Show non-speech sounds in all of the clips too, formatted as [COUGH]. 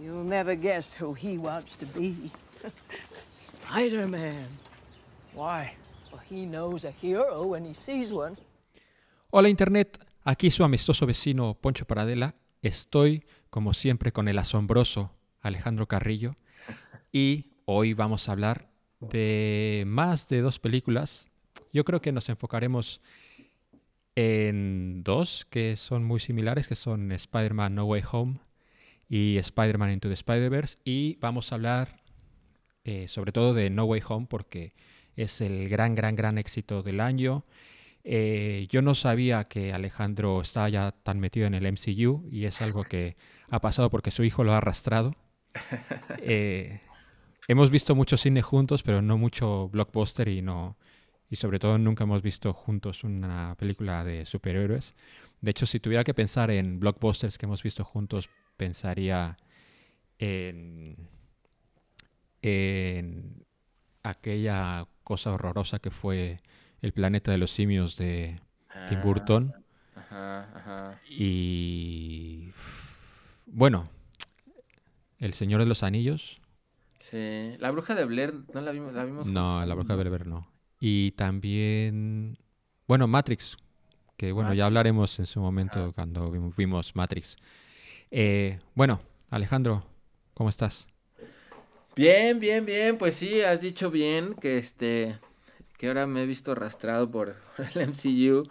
You'll never guess who he wants to be. [LAUGHS] Spider-Man. Why? Well, he knows a hero when he sees one. Hola Internet, aquí su amistoso vecino Poncho Paradela. Estoy, como siempre, con el asombroso Alejandro Carrillo y hoy vamos a hablar de más de dos películas. Yo creo que nos enfocaremos en dos que son muy similares, que son Spider-Man No Way Home y Spider-Man Into the Spider-Verse. Y vamos a hablar eh, sobre todo de No Way Home porque es el gran, gran, gran éxito del año. Eh, yo no sabía que Alejandro estaba ya tan metido en el MCU y es algo que ha pasado porque su hijo lo ha arrastrado. [LAUGHS] Eh, hemos visto mucho cine juntos, pero no mucho blockbuster y no y sobre todo nunca hemos visto juntos una película de superhéroes. De hecho, si tuviera que pensar en blockbusters que hemos visto juntos, pensaría en, en aquella cosa horrorosa que fue El planeta de los simios de Tim Burton. Ah, Ajá, ajá. Y bueno, El Señor de los Anillos. Sí. La bruja de Blair, ¿no la vimos? La vimos No, La Bruja de Belver no. Y también, bueno, Matrix, que bueno, ya hablaremos en su momento Ajá. cuando vim- vimos Matrix. Eh, bueno, Alejandro, ¿cómo estás? Bien, bien, bien, pues sí, has dicho bien que este, que ahora me he visto arrastrado por [LAUGHS] el MCU,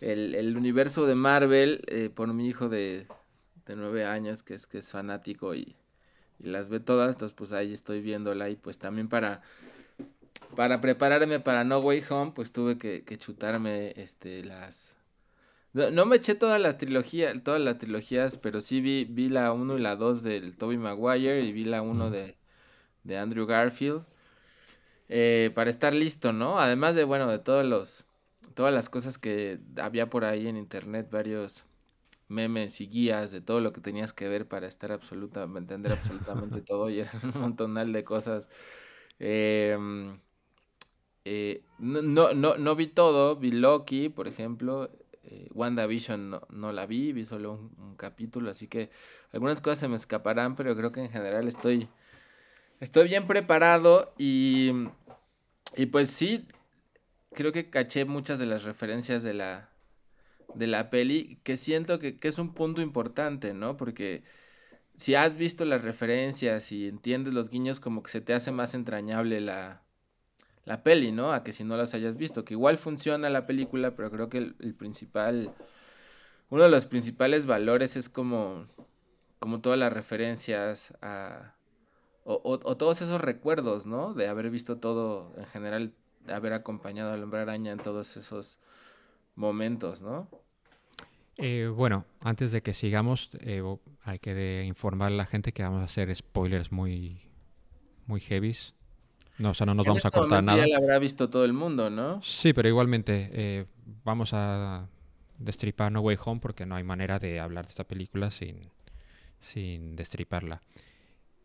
el, universo de Marvel, eh, por mi hijo de, nueve años, que es que es fanático y, y las ve todas, entonces pues ahí estoy viéndola y pues también para, para prepararme para No Way Home, pues tuve que, que chutarme este las no, no me eché todas las trilogías, todas las trilogías, pero sí vi, vi la 1 y la 2 del Tobey Maguire y vi la 1 Ujú. de, de Andrew Garfield. eh, para estar listo, ¿no? Además de, bueno, de todos los, todas las cosas que había por ahí en internet, varios memes y guías de todo lo que tenías que ver para estar absolutamente, entender absolutamente [LAUGHS] todo y eran un montonal de cosas. Em, eh, no, no, no, no vi todo, vi Loki, por ejemplo. Eh, WandaVision no, la vi, vi solo un, un capítulo, así que algunas cosas se me escaparán, pero creo que en general estoy, estoy bien preparado y, y pues sí, creo que caché muchas de las referencias de la, de la peli, que siento que, que es un punto importante, ¿no? Porque si has visto las referencias y entiendes los guiños, como que se te hace más entrañable la, la peli, ¿no? A que si no las hayas visto, que igual funciona la película, pero creo que el, principal, uno de los principales valores es como, como todas las referencias a, o, todos esos recuerdos, ¿no? De haber visto todo, en general, de haber acompañado al hombre araña en todos esos momentos, ¿no? Eh, bueno, antes de que sigamos, eh, hay que informar a la gente que vamos a hacer spoilers muy, muy heavies. No, o sea, no nos En vamos a este cortar nada. Ya la habrá visto todo el mundo, ¿no? Sí, pero igualmente eh, vamos a destripar No Way Home porque no hay manera de hablar de esta película sin, sin destriparla.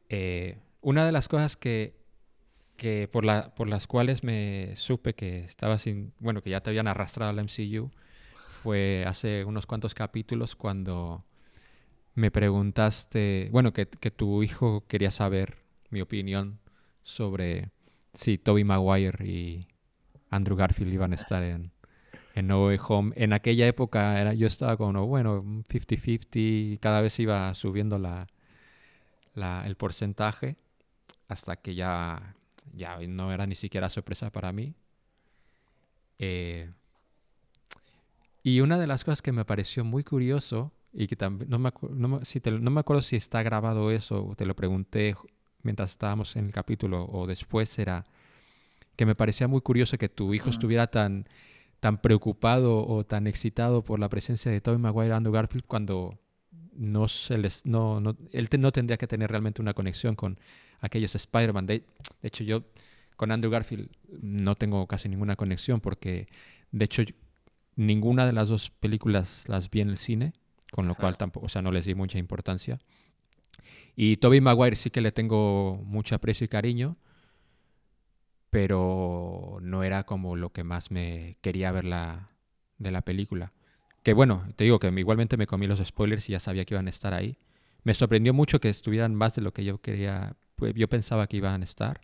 Eh, una de las cosas que, que por, la, por las cuales me supe que estaba sin, bueno, que ya te habían arrastrado al MCU fue hace unos cuantos capítulos cuando me preguntaste, bueno, que, que tu hijo quería saber mi opinión sobre si Toby Maguire y Andrew Garfield iban a estar en, en No Way Home. En aquella época era, yo estaba como, bueno, un 50-50, y cada vez iba subiendo la, la- el porcentaje hasta que ya, ya no era ni siquiera sorpresa para mí. Eh, y una de las cosas que me pareció muy curioso y que también no me, no si no me acuerdo si está grabado eso, te lo pregunté mientras estábamos en el capítulo o después, era que me parecía muy curioso que tu hijo Ujú. estuviera tan, tan preocupado o tan excitado por la presencia de Tobey Maguire y Andrew Garfield cuando no se les no, no él te- no tendría que tener realmente una conexión con aquellos Spider-Man. De, de hecho, yo con Andrew Garfield no tengo casi ninguna conexión porque, de hecho, yo- ninguna de las dos películas las vi en el cine, con lo Ajá. cual tampoco, o sea, no les di mucha importancia. Y Tobey Maguire sí que le tengo mucho aprecio y cariño, pero no era como lo que más me quería ver la, de la película. Que bueno, te digo que igualmente me comí los spoilers y ya sabía que iban a estar ahí. me sorprendió mucho que estuvieran más de lo que yo quería, pues, yo pensaba que iban a estar,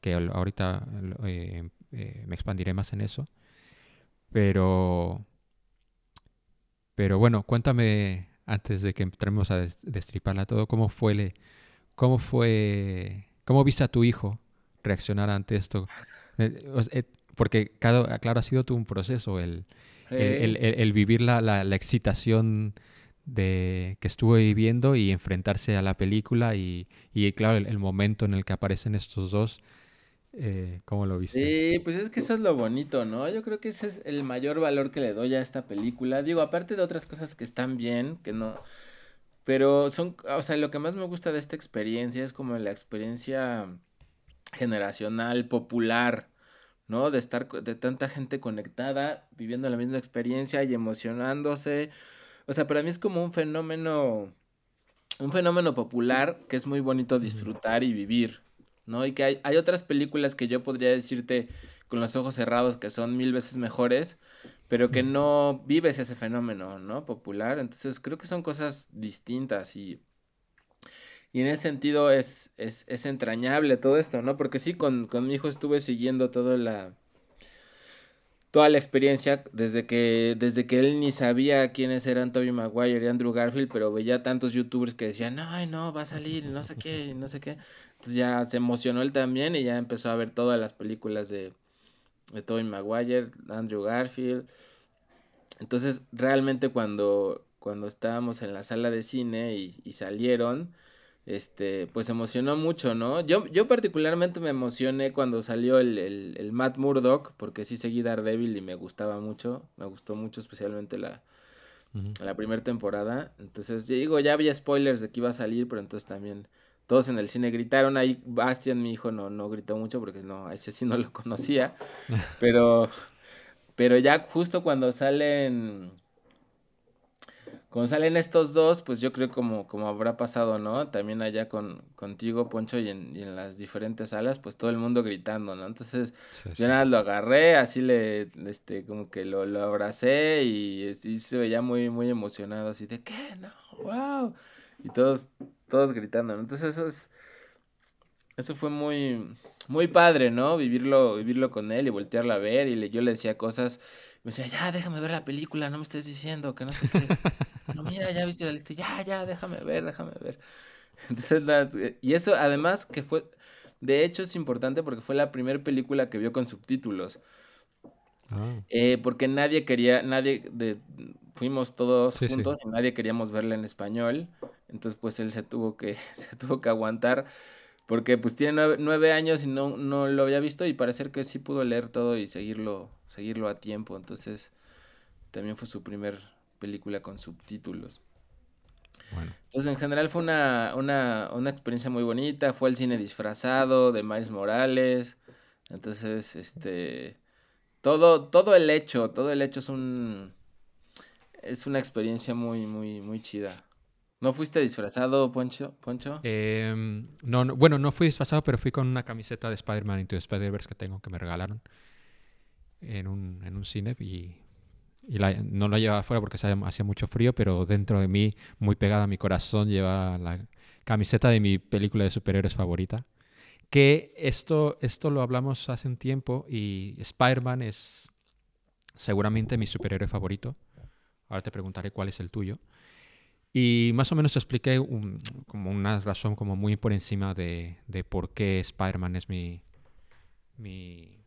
que ahorita eh, eh, me expandiré más en eso. Pero, pero bueno, cuéntame antes de que entremos a destriparla todo, ¿cómo fue, le, cómo fue, cómo viste a tu hijo reaccionar ante esto? Eh, porque, claro, ha sido todo un proceso el, el, vivir la, la, excitación de que estuvo viviendo y enfrentarse a la película y, y claro, el, momento en el que aparecen estos dos. Eh, ¿Cómo lo viste? Sí, pues es que eso es lo bonito, ¿no? Yo creo que ese es el mayor valor que le doy a esta película. Digo, aparte de otras cosas que están bien, que no... Pero son, o sea, lo que más me gusta de esta experiencia es como la experiencia generacional, popular, ¿no? De estar de tanta gente conectada, viviendo la misma experiencia y emocionándose. O sea, para mí es como un fenómeno, un fenómeno popular que es muy bonito disfrutar y vivir, ¿no? Y que hay, hay otras películas que yo podría decirte con los ojos cerrados que son mil veces mejores, pero que no vives ese fenómeno, ¿no? Popular. Entonces creo que son cosas distintas y y en ese sentido es, es, es entrañable todo esto, ¿no? Porque sí, con, con mi hijo estuve siguiendo toda la, toda la experiencia desde que desde que él ni sabía quiénes eran Tobey Maguire y Andrew Garfield, pero veía tantos youtubers que decían, "Ay, no, va a salir, no sé qué, no sé qué." Entonces ya se emocionó él también y ya empezó a ver todas las películas de de Tobey Maguire, Andrew Garfield. Entonces, realmente cuando cuando estábamos en la sala de cine y salieron, este, pues emocionó mucho, ¿no? Yo, yo particularmente me emocioné cuando salió el, el, Matt Murdock, porque sí seguí Daredevil y me gustaba mucho, me gustó mucho especialmente la, la primera temporada. Entonces, digo, ya había spoilers de que iba a salir, pero entonces también todos en el cine gritaron. Ahí Bastian, mi hijo, no, no gritó mucho porque no, ese sí no lo conocía. [LAUGHS] pero, pero ya justo cuando salen cuando salen estos dos, pues yo creo como, como habrá pasado, ¿no? También allá con, contigo, Poncho, y en, y en las diferentes salas, pues todo el mundo gritando, ¿no? Entonces, yo nada lo agarré, así le, este, como que lo, lo abracé y, y, se veía muy, muy emocionado, así de, ¿qué? No, wow. Y todos, todos gritando, ¿no? Entonces eso es, eso fue muy, muy padre, ¿no? Vivirlo, vivirlo con él y voltearla a ver y le, yo le decía cosas me decía, ya, déjame ver la película, no me estés diciendo que no sé qué. no, mira, ya viste la lista, ya, ya, déjame ver, déjame ver. [LAUGHS] Entonces, eh, y eso además que fue, de hecho es importante porque fue la primera película que vio con subtítulos. Ah. Eh, porque nadie quería, nadie, de, fuimos todos juntos y nadie queríamos verla en español. Entonces, pues él se tuvo que, [LAUGHS] se tuvo que aguantar. Porque pues tiene nueve, años y no, no lo había visto y parecer que sí pudo leer todo y seguirlo, seguirlo a tiempo. Entonces también fue su primer película con subtítulos. Bueno. Entonces en general fue una, una, una experiencia muy bonita. Fue el cine disfrazado de Miles Morales. Entonces, este, todo, todo el hecho, todo el hecho es un, es una experiencia muy, muy, muy chida. ¿No fuiste disfrazado, Poncho? Poncho? Em, no, bueno, no fui disfrazado, pero fui con una camiseta de Spider-Man Into Spider-Verse que tengo, que me regalaron en un, en un cine y, no la llevaba afuera porque hacía mucho frío, pero dentro de mí, muy pegada a mi corazón, lleva la camiseta de mi película de superhéroes favorita. Que esto, esto lo hablamos hace un tiempo y Spider-Man es seguramente mi superhéroe favorito. Ahora te preguntaré cuál es el tuyo. Y más o menos expliqué como una razón como muy por encima de, de por qué Spider-Man es mi, mi,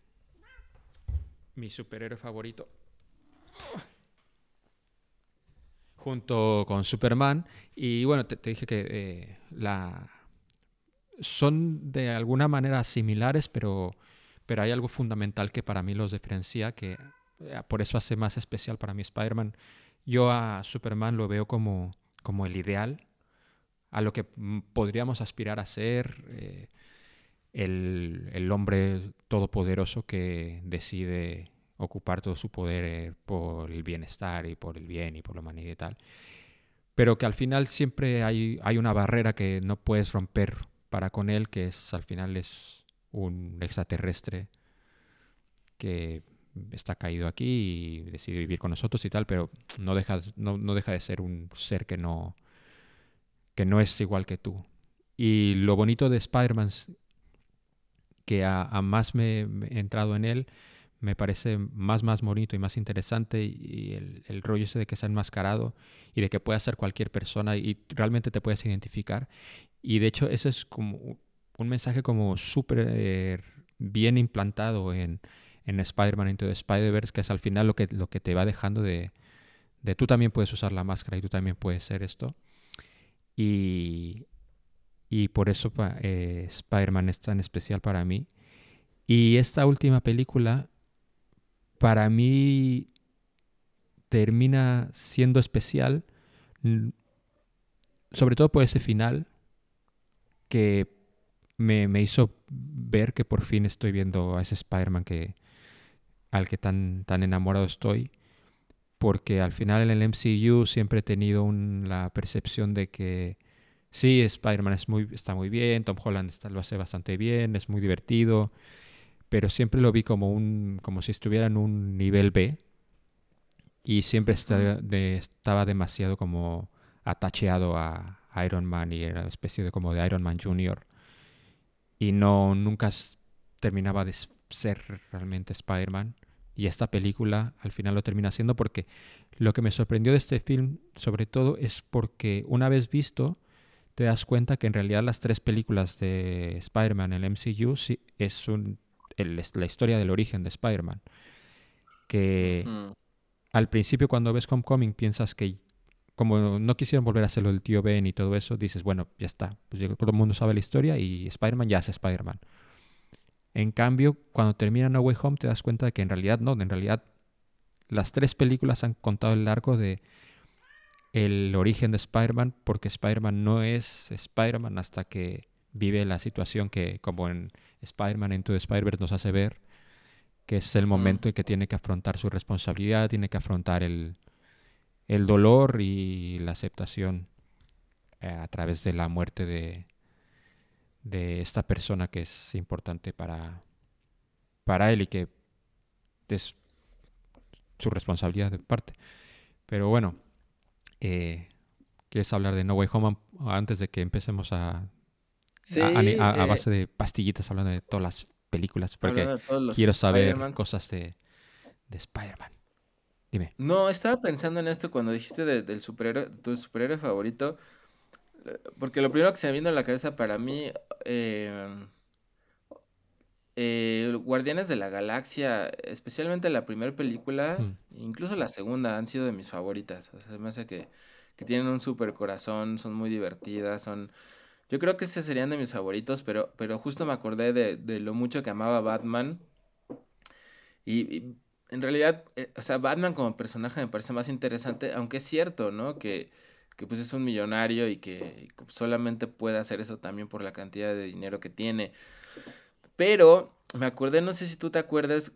superhéroe favorito. Junto con Superman. Y bueno, te, dije que eh, la, son de alguna manera similares, pero, pero hay algo fundamental que para mí los diferencia, que eh, por eso hace más especial para mí Spider-Man. Yo a Superman lo veo como como el ideal, a lo que podríamos aspirar a ser, eh, el, hombre todopoderoso que decide ocupar todo su poder eh, por el bienestar y por el bien y por la humanidad y tal. Pero que al final siempre hay, hay una barrera que no puedes romper para con él, que es al final es un extraterrestre que está caído aquí y decide vivir con nosotros y tal, pero no deja, no, deja de ser un ser que no, que no es igual que tú. Y lo bonito de Spider-Man, que a, más me, he entrado en él, me parece más, más bonito y más interesante y el, el, rollo ese de que sea enmascarado y de que pueda ser cualquier persona y realmente te puedes identificar. Y de hecho eso es como un mensaje como súper eh, bien implantado en, en Spider-Man Into the Spider-Verse, que es al final lo que, lo que te va dejando de, de tú también puedes usar la máscara y tú también puedes ser esto. Y, y por eso eh, Spider-Man es tan especial para mí. Y esta última película, para mí, termina siendo especial, sobre todo por ese final, que me, me hizo ver que por fin estoy viendo a ese Spider-Man que, al que tan, tan enamorado estoy. Porque al final en el MCU siempre he tenido la percepción de que sí, Spider-Man es muy, está muy bien, Tom Holland está, lo hace bastante bien, es muy divertido, pero siempre lo vi como, un, como si estuviera en un nivel B y siempre estaba demasiado como atacheado a Iron Man y era una especie de como de Iron Man Jr. Y no, nunca terminaba de ser realmente Spider-Man. Y esta película al final lo termina siendo porque lo que me sorprendió de este film sobre todo es porque una vez visto te das cuenta que en realidad las tres películas de Spider-Man en el MCU sí, es un, la historia del origen de Spider-Man. Que al principio cuando ves Homecoming piensas que como no quisieron volver a hacerlo el tío Ben y todo eso, dices, bueno, ya está, pues todo el mundo sabe la historia y Spider-Man ya es Spider-Man. En cambio, cuando termina No Way Home te das cuenta de que en realidad no, en realidad las tres películas han contado el largo de el origen de Spider-Man, porque Spider-Man no es Spider-Man hasta que vive la situación que, como en Spider-Man Into the Spider-Verse nos hace ver, que es el momento en que tiene que afrontar su responsabilidad, tiene que afrontar el, el dolor y la aceptación eh, a través de la muerte de, de esta persona que es importante para, para él y que es su responsabilidad de parte. Pero bueno, eh, ¿quieres hablar de No Way Home antes de que empecemos a, a, eh, base de pastillitas hablando de todas las películas? Porque quiero saber cosas de, de Spider-Man. Dime. No, estaba pensando en esto cuando dijiste del superhéroe, tu superhéroe favorito. Porque lo primero que se me vino a la cabeza para mí, eh, eh, Guardianes de la Galaxia, especialmente la primera película, mm. incluso la segunda, han sido de mis favoritas. O sea, me hace que, que tienen un super corazón, son muy divertidas, son... Yo creo que ese serían de mis favoritos, pero, pero justo me acordé de, de lo mucho que amaba Batman. Y, en realidad, eh, o sea, Batman como personaje me parece más interesante, aunque es cierto, ¿no? Que que pues es un millonario y que solamente puede hacer eso también por la cantidad de dinero que tiene. Pero me acordé, no sé si tú te acuerdas,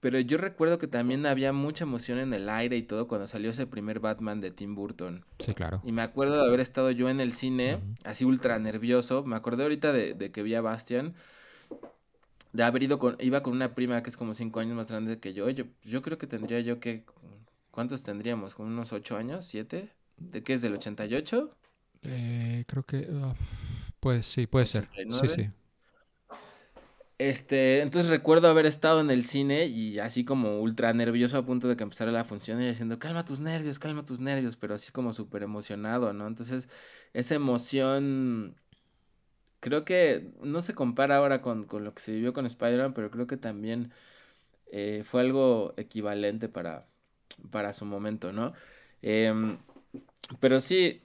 pero yo recuerdo que también había mucha emoción en el aire y todo cuando salió ese primer Batman de Tim Burton. Sí, claro. Y me acuerdo de haber estado yo en el cine, así ultra nervioso. Me acordé ahorita de, que vi a Bastian. De haber ido con, iba con una prima que es como cinco años más grande que yo. Yo, yo creo que tendría yo que, ¿cuántos tendríamos? ¿Como unos ocho años? ¿Siete? ¿De qué es? ¿Del 88? Eh, creo que. Ah, pues sí, puede ser. Sí, sí. Este, entonces recuerdo haber estado en el cine y así como ultra nervioso a punto de que empezara la función y diciendo, calma tus nervios, calma tus nervios, pero así como súper emocionado, ¿no? Entonces, esa emoción creo que no se compara ahora con, lo que se vivió con Spider-Man, pero creo que también eh, fue algo equivalente para, para su momento, ¿no? Eh, pero sí,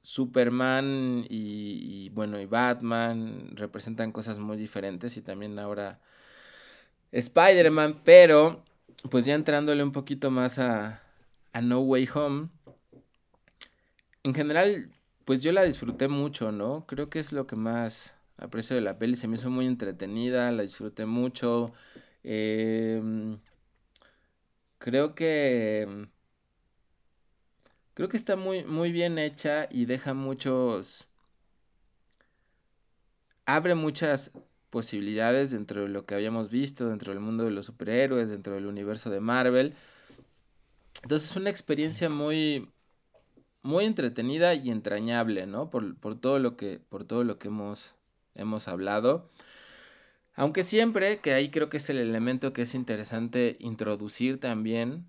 Superman y, bueno, y Batman representan cosas muy diferentes y también ahora Spider-Man, pero pues ya entrándole un poquito más a, a No Way Home, en general, pues yo la disfruté mucho, ¿no? Creo que es lo que más aprecio de la peli, se me hizo muy entretenida, la disfruté mucho. Em, creo que Creo que está muy, muy bien hecha y deja muchos... abre muchas posibilidades dentro de lo que habíamos visto, dentro del mundo de los superhéroes, dentro del universo de Marvel. Entonces es una experiencia muy, muy entretenida y entrañable, ¿no? Por, por, todo lo que, por todo lo que hemos, hemos hablado. Aunque siempre, que ahí creo que es el elemento que es interesante introducir también,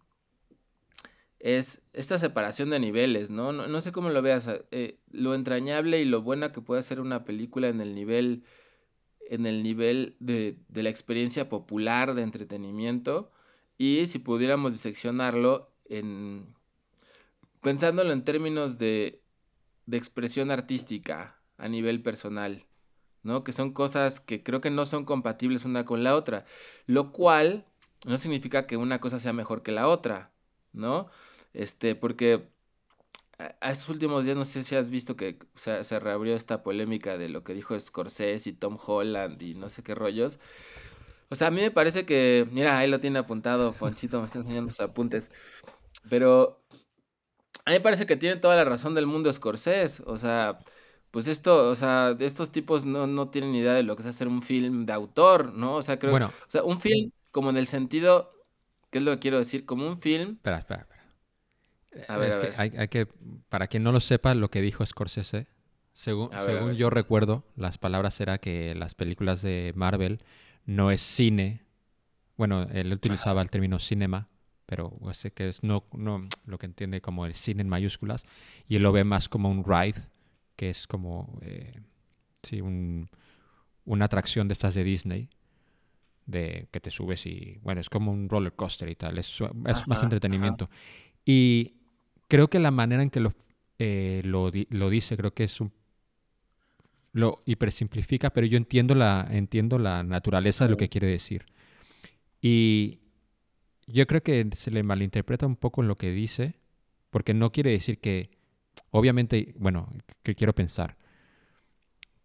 es esta separación de niveles, ¿no? No, sé cómo lo veas, eh, lo entrañable y lo buena que puede ser una película en el nivel, en el nivel de, de la experiencia popular de entretenimiento y si pudiéramos diseccionarlo en, pensándolo en términos de, de expresión artística a nivel personal. ¿no? Que son cosas que creo que no son compatibles una con la otra, lo cual no significa que una cosa sea mejor que la otra, ¿no? Este, porque a estos últimos días no sé si has visto que se, se reabrió esta polémica de lo que dijo Scorsese y Tom Holland y no sé qué rollos. O sea, a mí me parece que, mira, ahí lo tiene apuntado, Ponchito me está enseñando sus apuntes. Pero a mí me parece que tiene toda la razón del mundo Scorsese. O sea, pues esto, o sea, estos tipos no, no tienen idea de lo que es hacer un film de autor, ¿no? O sea, creo Bueno. o sea, un film como en el sentido, ¿qué es lo que quiero decir? Como un film, Espera, espera, espera. A ver, es a que ver. Hay, hay que, para quien no lo sepa, lo que dijo Scorsese, según, ver, según yo recuerdo, las palabras era que las películas de Marvel no es cine. Bueno, él utilizaba el término cinema, pero sé que es no, no lo que entiende como el cine en mayúsculas, y él lo ve más como un ride, que es como eh, sí, un- una atracción de estas de Disney, de que te subes y, bueno, es como un roller coaster y tal, es, más Ajá, entretenimiento. Y creo que la manera en que lo, eh, lo, lo dice, creo que es un... Lo hipersimplifica, pero yo entiendo la, entiendo la naturaleza de lo que quiere decir. Y yo creo que se le malinterpreta un poco lo que dice, porque no quiere decir que, obviamente, bueno, que quiero pensar,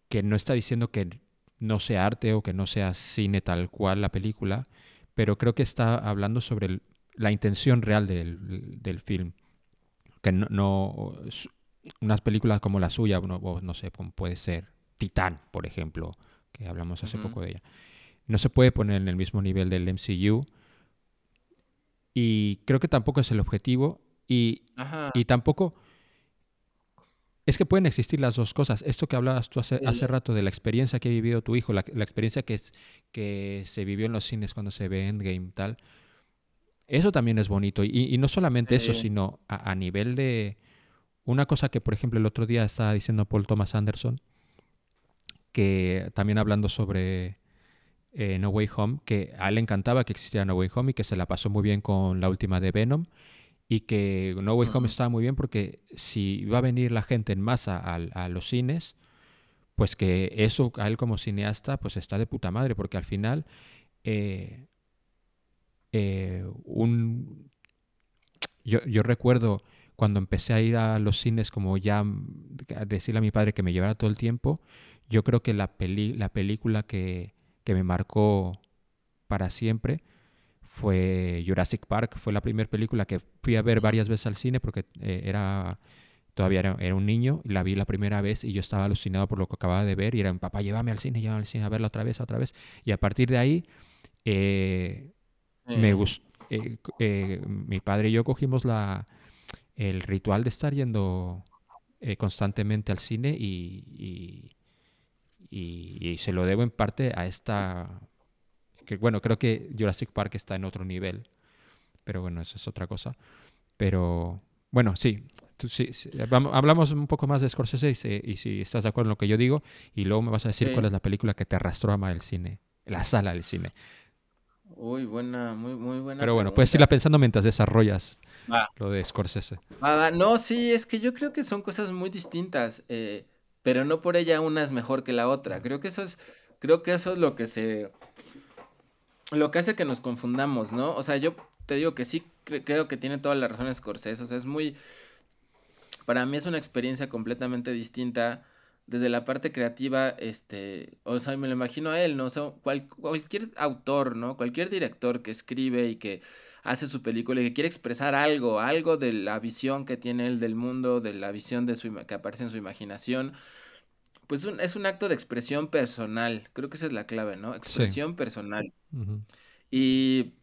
que no está diciendo que no sea arte o que no sea cine tal cual la película, pero creo que está hablando sobre el- la intención real del, del film. Que no, no- unas películas como la suya, no, sé, puede ser Titán, por ejemplo, que hablamos hace poco de ella, no se puede poner en el mismo nivel del MCU. Y creo que tampoco es el objetivo. Y y tampoco... Es que pueden existir las dos cosas. Esto que hablabas tú hace, hace rato de la experiencia que ha vivido tu hijo, la, la experiencia que, es, que se vivió en los cines cuando se ve Endgame, tal. Eso también es bonito. Y, y no solamente eso, sino a, a nivel de... Una cosa que, por ejemplo, el otro día estaba diciendo Paul Thomas Anderson, que también hablando sobre eh, No Way Home, que a él le encantaba que existiera No Way Home y que se la pasó muy bien con la última de Venom y que No Way Home estaba muy bien porque si va a venir la gente en masa al- a, los cines, pues que eso a él como cineasta pues está de puta madre porque al final eh, eh, un yo, yo recuerdo cuando empecé a ir a los cines como ya a decirle a mi padre que me llevara todo el tiempo, yo creo que la, peli, la película que, que me marcó para siempre fue Jurassic Park. Fue la primera película que fui a ver varias veces al cine porque eh, era todavía era, era un niño y la vi la primera vez y yo estaba alucinado por lo que acababa de ver y era, papá, llévame al cine, llévame al cine a verla otra vez, otra vez. Y a partir de ahí eh, me gustó. mi padre y yo cogimos la, el ritual de estar yendo eh, constantemente al cine y, y- y- y se lo debo en parte a esta... Que, bueno, creo que Jurassic Park está en otro nivel, pero bueno, eso es otra cosa. Pero bueno, sí, tú sí, sí, vamos- hablamos un poco más de Scorsese y, si- y si estás de acuerdo en lo que yo digo, y luego me vas a decir Sí. cuál es la película que te arrastró a amar el cine, la sala del cine. Uy, buena, muy, muy buena. Pero bueno, puedes irla pensando mientras desarrollas lo de Scorsese. Va. No, sí, es que yo creo que son cosas muy distintas, eh, pero no por ella una es mejor que la otra. Creo que eso es, creo que eso es lo que se, lo que hace que nos confundamos, ¿no? O sea, yo te digo que sí cre- creo que tiene todas las razones Scorsese, o sea, es muy, para mí es una experiencia completamente distinta desde la parte creativa, este, o sea, me lo imagino a él, ¿no? O sea, cual- cualquier autor, ¿no? Cualquier director que escribe y que hace su película y que quiere expresar algo, algo de la visión que tiene él del mundo, de la visión de su que aparece en su imaginación, pues un- es un acto de expresión personal. Creo que esa es la clave, ¿no? Expresión personal. Y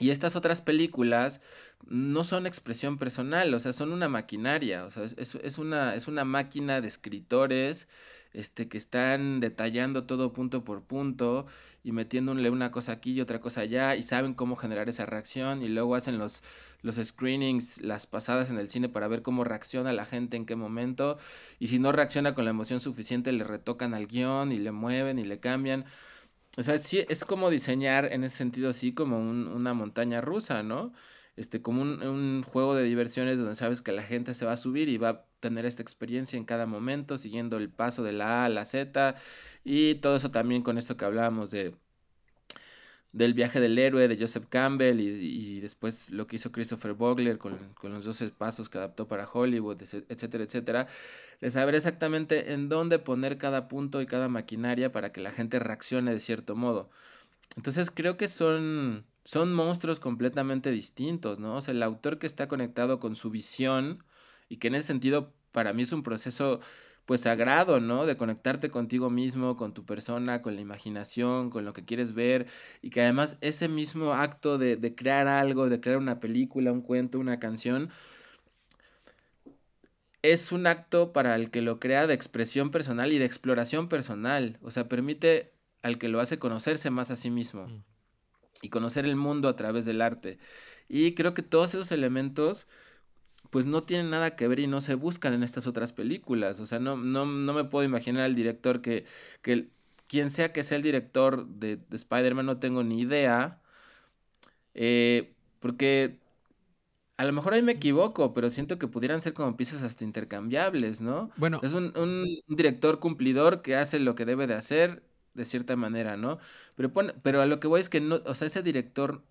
Y estas otras películas no son expresión personal, o sea, son una maquinaria, o sea, es, es una, es una máquina de escritores este, que están detallando todo punto por punto y metiéndole una cosa aquí y otra cosa allá y saben cómo generar esa reacción y luego hacen los, los screenings, las pasadas en el cine para ver cómo reacciona la gente en qué momento y si no reacciona con la emoción suficiente le retocan al guion y le mueven y le cambian. O sea, sí, es como diseñar en ese sentido así como una montaña rusa, ¿no? Este, como un, un juego de diversiones donde sabes que la gente se va a subir y va a tener esta experiencia en cada momento, siguiendo el paso de la A a la Z, y todo eso también con esto que hablábamos de del viaje del héroe de Joseph Campbell y, después lo que hizo Christopher Vogler con, con, los 12 pasos que adaptó para Hollywood, etcétera, etcétera, de saber exactamente en dónde poner cada punto y cada maquinaria para que la gente reaccione de cierto modo. Entonces creo que son, son monstruos completamente distintos, ¿no? O sea, el autor que está conectado con su visión y que en ese sentido para mí es un proceso pues sagrado, ¿no? De conectarte contigo mismo, con tu persona, con la imaginación, con lo que quieres ver y que además ese mismo acto de, de crear algo, de crear una película, un cuento, una canción, es un acto para el que lo crea de expresión personal y de exploración personal, o sea, permite al que lo hace conocerse más a sí mismo mm. y conocer el mundo a través del arte. Y creo que todos esos elementos pues no tienen nada que ver y no se buscan en estas otras películas. O sea, no, no, no me puedo imaginar al director que, que quien sea que sea el director de, de Spider-Man, no tengo ni idea. Eh, porque a lo mejor ahí me equivoco, pero siento que pudieran ser como piezas hasta intercambiables, ¿no? Bueno. Es un, un director cumplidor que hace lo que debe de hacer de cierta manera, ¿no? Pero, pero a lo que voy es que no, o sea, ese director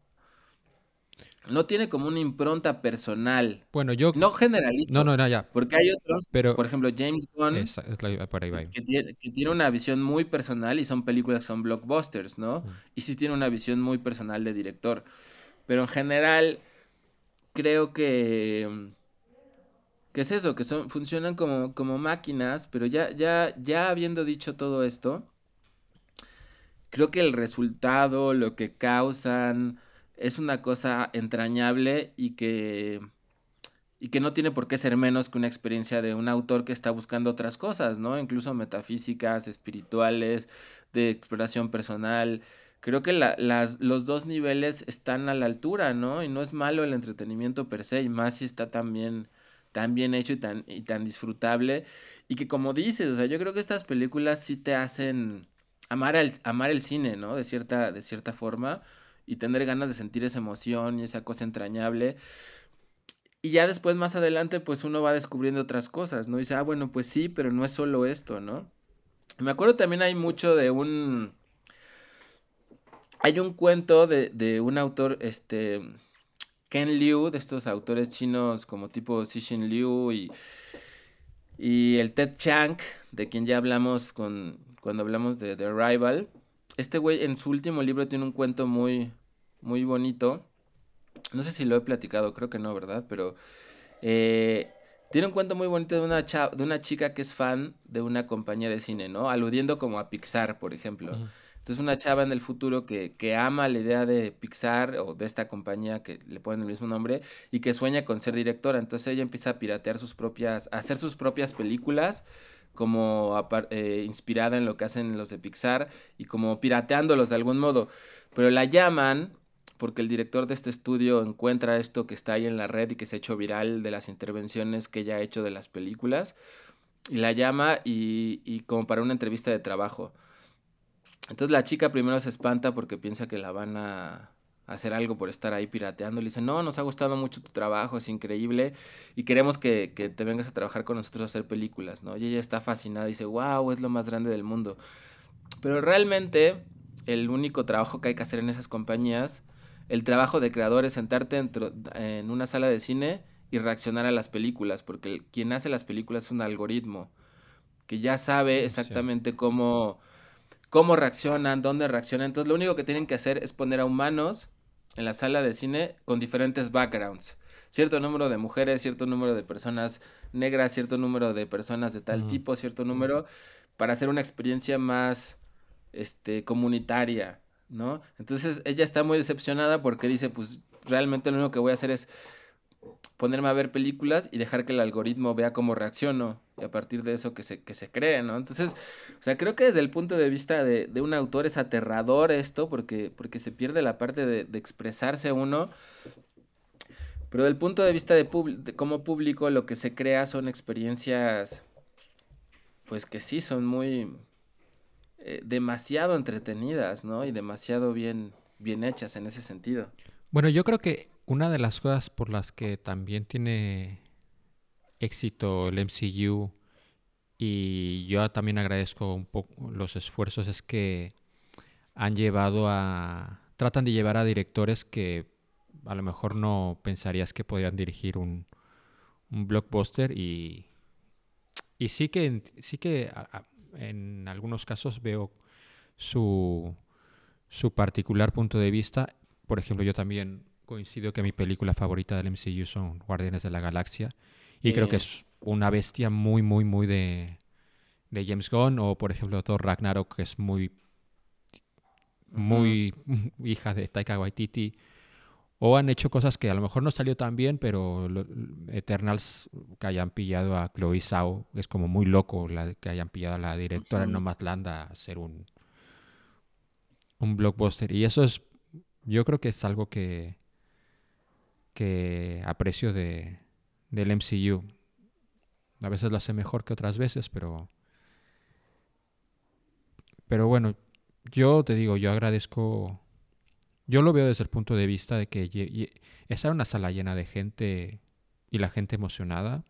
no tiene como una impronta personal. Bueno, yo... No generalizo. No, no, no, ya. Porque hay otros, pero, por ejemplo, James Gunn, Que, tiene, que, tiene, una visión muy personal y son películas, son blockbusters, ¿no? Y sí tiene una visión muy personal de director. Pero en general, creo que... ¿Qué es eso? Que son, funcionan como, como máquinas, pero ya, ya, ya habiendo dicho todo esto, creo que el resultado, lo que causan es una cosa entrañable y que y que no tiene por qué ser menos que una experiencia de un autor que está buscando otras cosas, ¿no? Incluso metafísicas, espirituales, de exploración personal. Creo que las, los dos niveles están a la altura, ¿no? Y no es malo el entretenimiento per se, y más si está tan bien, tan bien hecho y tan, y tan disfrutable. Y que como dices, o sea, yo creo que estas películas sí te hacen amar el, amar el cine, ¿no? De cierta, de cierta forma y tener ganas de sentir esa emoción y esa cosa entrañable. Y ya después, más adelante, pues uno va descubriendo otras cosas, ¿no? Dice, ah, bueno, pues sí, pero no es solo esto, ¿no? Me acuerdo también hay mucho de un... Hay un cuento de, de un autor, este... Ken Liu, de estos autores chinos como tipo Xixin Liu y, y el Ted Chiang, de quien ya hablamos con, cuando hablamos de The Rival. Este güey en su último libro tiene un cuento muy, muy bonito. No sé si lo he platicado, creo que no, ¿verdad? Pero eh, tiene un cuento muy bonito de una, de una chica que es fan de una compañía de cine, ¿no? Aludiendo como a Pixar, por ejemplo. Entonces una chava en el futuro que, que, ama la idea de Pixar o de esta compañía que le ponen el mismo nombre y que sueña con ser directora. Entonces ella empieza a piratear sus propias, a hacer sus propias películas como eh, inspirada en lo que hacen los de Pixar y como pirateándolos de algún modo. Pero la llaman porque el director de este estudio encuentra esto que está ahí en la red y que se ha hecho viral de las intervenciones que ella ha hecho de las películas, y la llama y, y como para una entrevista de trabajo. Entonces la chica primero se espanta porque piensa que la van a hacer algo por estar ahí pirateando. Le dice, no, nos ha gustado mucho tu trabajo, es increíble y queremos que, que te vengas a trabajar con nosotros a hacer películas, ¿no? Y ella está fascinada, dice, wow, es lo más grande del mundo. Pero realmente el único trabajo que hay que hacer en esas compañías el trabajo de creador es sentarte en una sala de cine y reaccionar a las películas, porque quien hace las películas es un algoritmo que ya sabe exactamente cómo, cómo reaccionan, dónde reaccionan. Entonces lo único que tienen que hacer es poner a humanos en la sala de cine con diferentes backgrounds. Cierto número de mujeres, cierto número de personas negras, cierto número de personas de tal tipo, cierto número, para hacer una experiencia más este, comunitaria ¿no? Entonces ella está muy decepcionada porque dice, pues realmente lo único que voy a hacer es ponerme a ver películas y dejar que el algoritmo vea cómo reacciono y a partir de eso que se, que se cree, ¿no? Entonces, o sea, creo que desde el punto de vista de, de un autor es aterrador esto porque, porque se pierde la parte de, expresarse uno, pero del punto de vista de, de como público lo que se crea son experiencias, pues que sí, son muy, eh, demasiado entretenidas, ¿no? Y demasiado bien, bien hechas en ese sentido. Bueno, yo creo que una de las cosas por las que también tiene éxito el MCU y yo también agradezco un poco los esfuerzos es que han llevado a tratan de llevar a directores que a lo mejor no pensarías que podían dirigir un, un blockbuster y y sí que sí que en algunos casos veo su, su particular punto de vista. Por ejemplo, yo también coincido que mi película favorita del MCU son Guardianes de la Galaxia. Y creo que es una bestia muy, muy, muy de, de James Gunn. O, por ejemplo, Thor Ragnarok, que es muy, muy [LAUGHS] hija de Taika Waititi. O han hecho cosas que a lo mejor no salió tan bien, pero Eternals que hayan pillado a Chloe Zhao es como muy loco la, que hayan pillado a la directora -huh. a hacer un, un blockbuster. Y eso es, yo creo que es algo que, que aprecio de, del MCU. A veces lo hace mejor que otras veces, pero... Pero bueno, yo te digo, yo agradezco yo lo veo desde el punto de vista de que esa era una sala llena de gente y la gente emocionada.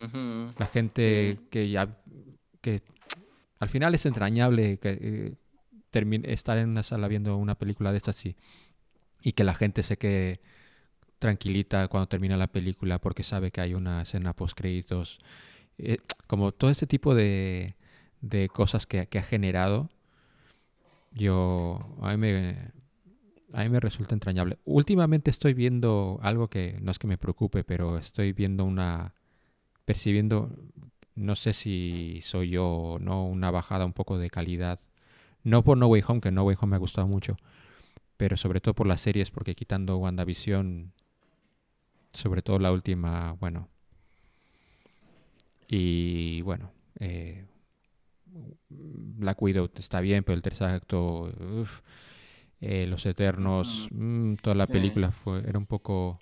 Uh -huh. La gente sí. que ya. que al final es entrañable que, eh, estar en una sala viendo una película de estas y, y que la gente se quede tranquilita cuando termina la película porque sabe que hay una escena post créditos. Eh, como todo este tipo de, de cosas que, que, ha generado, yo a mí me, a mí me resulta entrañable. Últimamente estoy viendo algo que no es que me preocupe, pero estoy viendo una, percibiendo, no sé si soy yo o no, una bajada un poco de calidad. No por No Way Home, que No Way Home me ha gustado mucho, pero sobre todo por las series, porque quitando WandaVision, sobre todo la última, bueno. Y bueno, eh, Black Widow está bien, pero el tercer acto... Uf, eh, Los Eternos, mmm, toda la película fue, era un poco...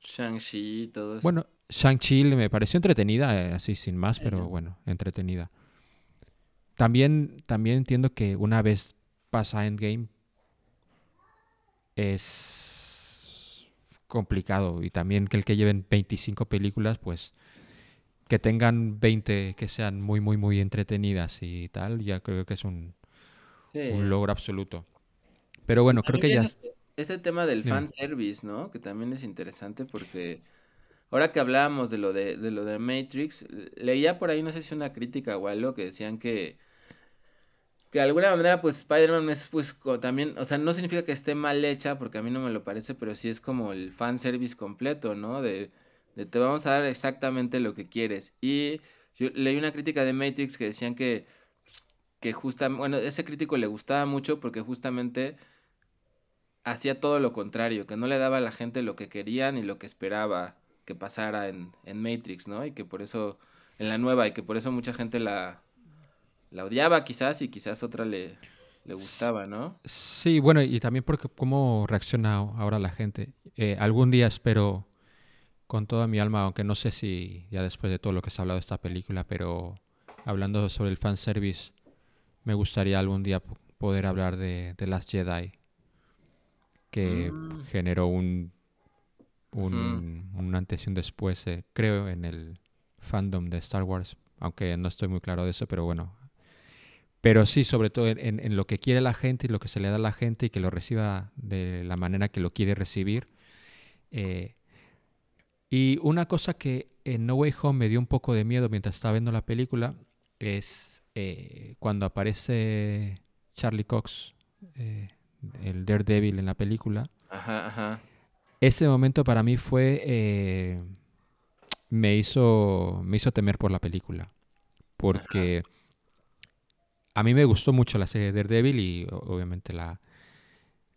Shang-Chi y todo eso. Bueno, Shang-Chi me pareció entretenida, eh, así sin más, pero bueno, entretenida. También, también entiendo que una vez pasa Endgame es complicado y también que el que lleven 25 películas, pues que tengan 20 que sean muy, muy, muy entretenidas y tal, ya creo que es un, sí. un logro absoluto. Pero bueno, creo que ya... Este, este, tema del fan service, ¿no? Que también es interesante porque ahora que hablábamos de lo de, de lo de Matrix, leía por ahí, no sé si una crítica o algo, que decían que que de alguna manera pues Spider-Man es pues también, o sea, no significa que esté mal hecha, porque a mí no me lo parece, pero sí es como el fan service completo, ¿no? De, de te vamos a dar exactamente lo que quieres. Y yo leí una crítica de Matrix que decían que, que justamente, bueno, ese crítico le gustaba mucho porque justamente hacía todo lo contrario, que no le daba a la gente lo que querían y lo que esperaba que pasara en, en Matrix, ¿no? Y que por eso, en la nueva, y que por eso mucha gente la, la odiaba quizás y quizás otra le, le gustaba, ¿no? Sí, bueno, y también porque cómo reacciona ahora la gente. Eh, algún día espero con toda mi alma, aunque no sé si ya después de todo lo que se ha hablado de esta película, pero hablando sobre el fanservice, me gustaría algún día poder hablar de, de Last Jedi que mm. generó un, un, antes y un después, eh, creo, en el fandom de Star Wars, aunque no estoy muy claro de eso, pero bueno. Pero sí, sobre todo en, en, lo que quiere la gente y lo que se le da a la gente y que lo reciba de la manera que lo quiere recibir. Eh, y una cosa que en No Way Home me dio un poco de miedo mientras estaba viendo la película es eh, cuando aparece Charlie Cox eh, el Daredevil en la película. Ajá, ajá. Ese momento para mí fue. Eh, me hizo. Me hizo temer por la película. Porque. Ajá. a mí me gustó mucho la serie de Daredevil y obviamente la,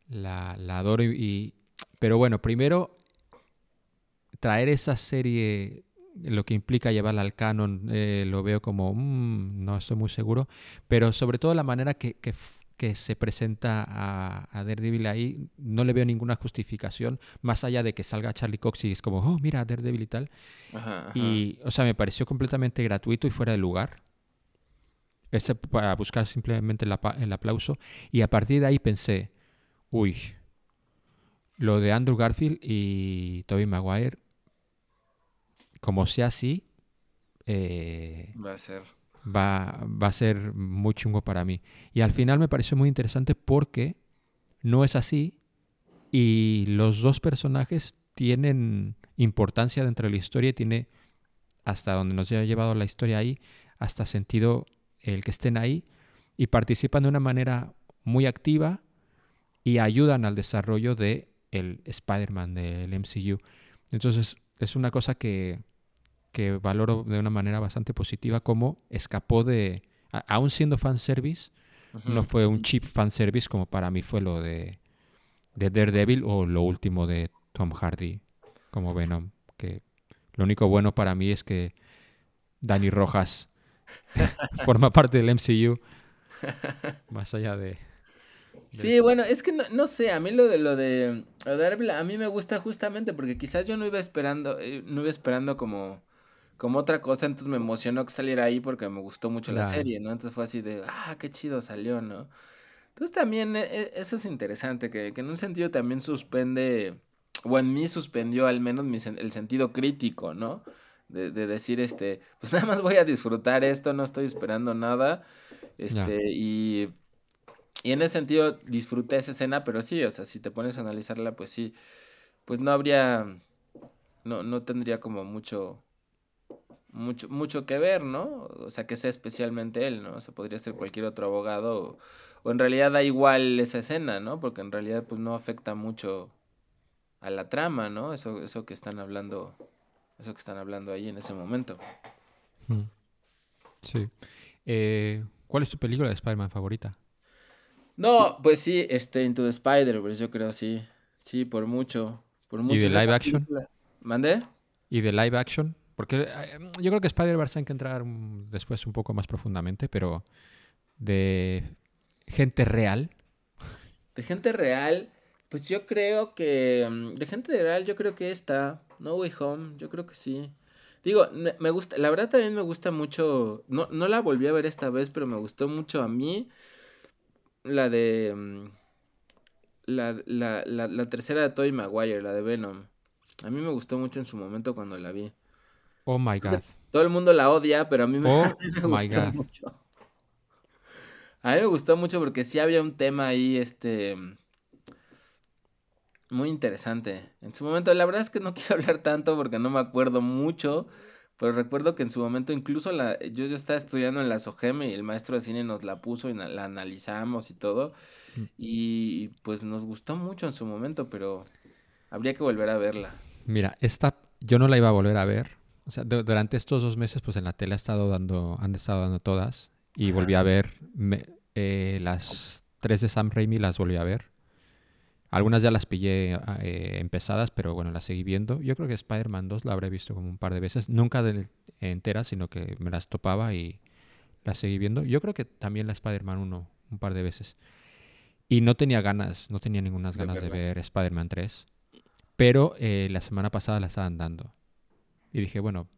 la, la adoro. Y, y- pero bueno, primero traer esa serie, lo que implica llevarla al canon, eh, lo veo como, mm, no estoy muy seguro. Pero sobre todo la manera que, que que se presenta a, a Daredevil ahí, no le veo ninguna justificación, más allá de que salga Charlie Cox y es como, oh, mira, Daredevil y tal. Ajá, ajá. Y, o sea, me pareció completamente gratuito y fuera de lugar. Ese para buscar simplemente el aplauso. Y a partir de ahí pensé, uy, lo de Andrew Garfield y Tobey Maguire, como sea así, eh, Va a ser. Va, va a ser muy chungo para mí. Y al final me pareció muy interesante porque no es así y los dos personajes tienen importancia dentro de la historia y tiene hasta donde nos ha llevado la historia ahí, hasta sentido el que estén ahí y participan de una manera muy activa y ayudan al desarrollo de el Spider-Man del MCU. Entonces es una cosa que, que valoro de una manera bastante positiva como escapó de, a- aún siendo fanservice, no Ujú. fue un cheap fanservice como para mí fue lo de, de Daredevil o lo último de Tom Hardy como Venom, que lo único bueno para mí es que Dani Rojas [LAUGHS] forma parte del MCU, [LAUGHS] más allá de... Sí, bueno, es que no, no sé, a mí lo de lo de lo de Daredevil, a mí me gusta justamente porque quizás yo no iba esperando, eh, no iba esperando como, como otra cosa, entonces me emocionó que saliera ahí porque me gustó mucho la serie, ¿no? Entonces fue así de, ah, qué chido salió, ¿no? Entonces también eh, eso es interesante, que, que en un sentido también suspende, o en mí suspendió al menos mi el sentido crítico, ¿no? De, de decir, este, pues [LAUGHS] nada más voy a disfrutar esto, no estoy esperando nada, este, y... Y en ese sentido disfruté esa escena, pero sí, o sea, si te pones a analizarla, pues sí, pues no habría, no, no tendría como mucho, mucho, mucho que ver, ¿no? O sea, que sea especialmente él, ¿no? O sea, podría ser cualquier otro abogado, o, o en realidad da igual esa escena, ¿no? Porque en realidad pues no afecta mucho a la trama, ¿no? Eso, eso que están hablando, eso que están hablando ahí en ese momento. Mm. Sí. Eh, ¿Cuál es tu película de Spider-Man favorita? No, pues sí, este, Into the Spider-Verse, yo creo, sí. Sí, por mucho. Por mucho. de O sea, live action? ¿Mandé? ¿Y de live action? Porque eh, yo creo que Spider-Verse hay que entrar después un poco más profundamente, pero de gente real. De gente real, pues yo creo que. mm, De gente real, yo creo que esta. No Way Home, yo creo que sí. Digo, me, gusta, la verdad también me gusta mucho. No, no la volví a ver esta vez, pero me gustó mucho a mí. La de. mm, La, la, la, tercera de Tobey Maguire, la de Venom. A mí me gustó mucho en su momento cuando la vi. Oh my God. [LAUGHS] Todo el mundo la odia, pero a mí me, [LAUGHS] Oh me gustó God. mucho. A mí me gustó mucho porque sí había un tema ahí, este, muy interesante. En su momento, la verdad es que no [LAUGHS] quiero hablar tanto porque no me acuerdo mucho, pero recuerdo que en su momento incluso la, yo, yo estaba estudiando en la SOGEM y el maestro de cine nos la puso y na- la analizamos y todo. Mm. Y pues nos gustó mucho en su momento, pero habría que volver a verla. Mira, esta yo no la iba a volver a ver. O sea, du- durante estos dos meses, pues en la tele ha estado dando, han estado dando todas. Y Ajá. volví a ver me- eh, las tres de Sam Raimi, las volví a ver. Algunas ya las pillé ah, eh, empezadas, pero bueno, las seguí viendo. Yo creo que Spider-Man 2 la habré visto como un par de veces. Nunca de, entera, sino que me las topaba y las seguí viendo. Yo creo que también la Spider-Man 1 un par de veces. Y no tenía ganas, no tenía ninguna ganas de ver Spider-Man 3. Pero eh, la semana pasada la estaban dando. Y dije, bueno,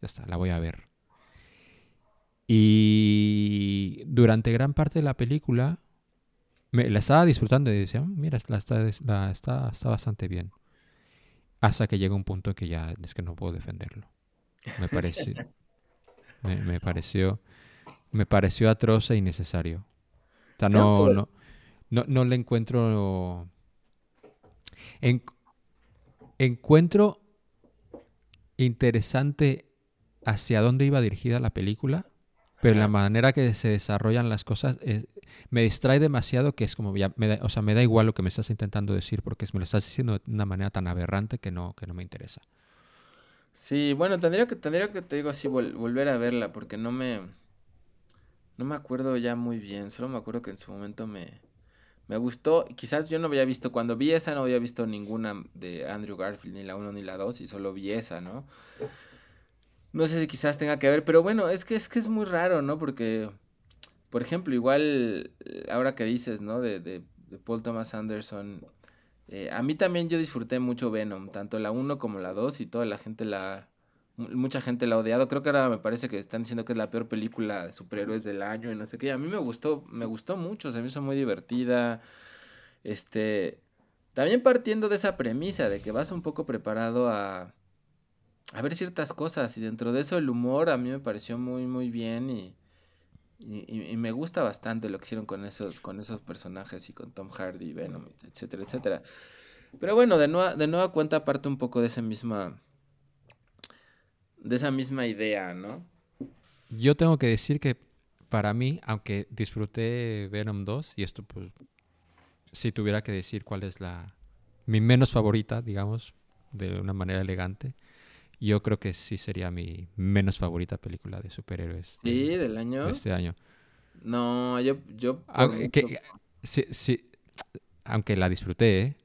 ya está, la voy a ver. Y durante gran parte de la película me, la estaba disfrutando y decía, "Mm, mira, la está, la está, está bastante bien. Hasta que llega un punto que ya es que no puedo defenderlo. Me pareció, [LAUGHS] me, me pareció, me pareció atroz e innecesario. O sea, no, no, no, no le encuentro. En- encuentro interesante hacia dónde iba dirigida la película, pero la manera que se desarrollan las cosas es- me distrae demasiado que es como ya, me da- o sea, me da igual lo que me estás intentando decir porque me lo estás diciendo de una manera tan aberrante que no, que no me interesa. Sí, bueno, tendría que, tendría que, te digo así, vol- volver a verla, porque no me, No me acuerdo ya muy bien, solo me acuerdo que en su momento me, me gustó. Quizás yo no había visto, cuando vi esa no había visto ninguna de Andrew Garfield, ni la 1 ni la 2, y solo vi esa, ¿no? No sé si quizás tenga que ver, pero bueno, es que es que es muy raro, ¿no? Porque, por ejemplo, igual ahora que dices, ¿no? De, de, de Paul Thomas Anderson, eh, a mí también yo disfruté mucho Venom, tanto la 1 como la 2 y toda la gente la... Mucha gente la ha odiado. Creo que ahora me parece que están diciendo que es la peor película de superhéroes del año y no sé qué. A mí me gustó, me gustó mucho, se me hizo muy divertida. Este, también partiendo de esa premisa de que vas un poco preparado a, a ver ciertas cosas y dentro de eso el humor a mí me pareció muy muy bien y, y, me gusta bastante lo que hicieron con esos, con esos personajes y con Tom Hardy, Venom, etcétera, etcétera. Pero bueno, de nueva, de nueva cuenta parte un poco de esa misma. De esa misma idea, ¿no? Yo tengo que decir que para mí, aunque disfruté Venom 2, y esto pues. Si tuviera que decir cuál es la. mi menos favorita, digamos, de una manera elegante. Yo creo que sí sería mi menos favorita película de superhéroes. De, sí, del año. De este año. No, yo. yo aunque, mucho... sí, sí, aunque la disfruté, ¿eh?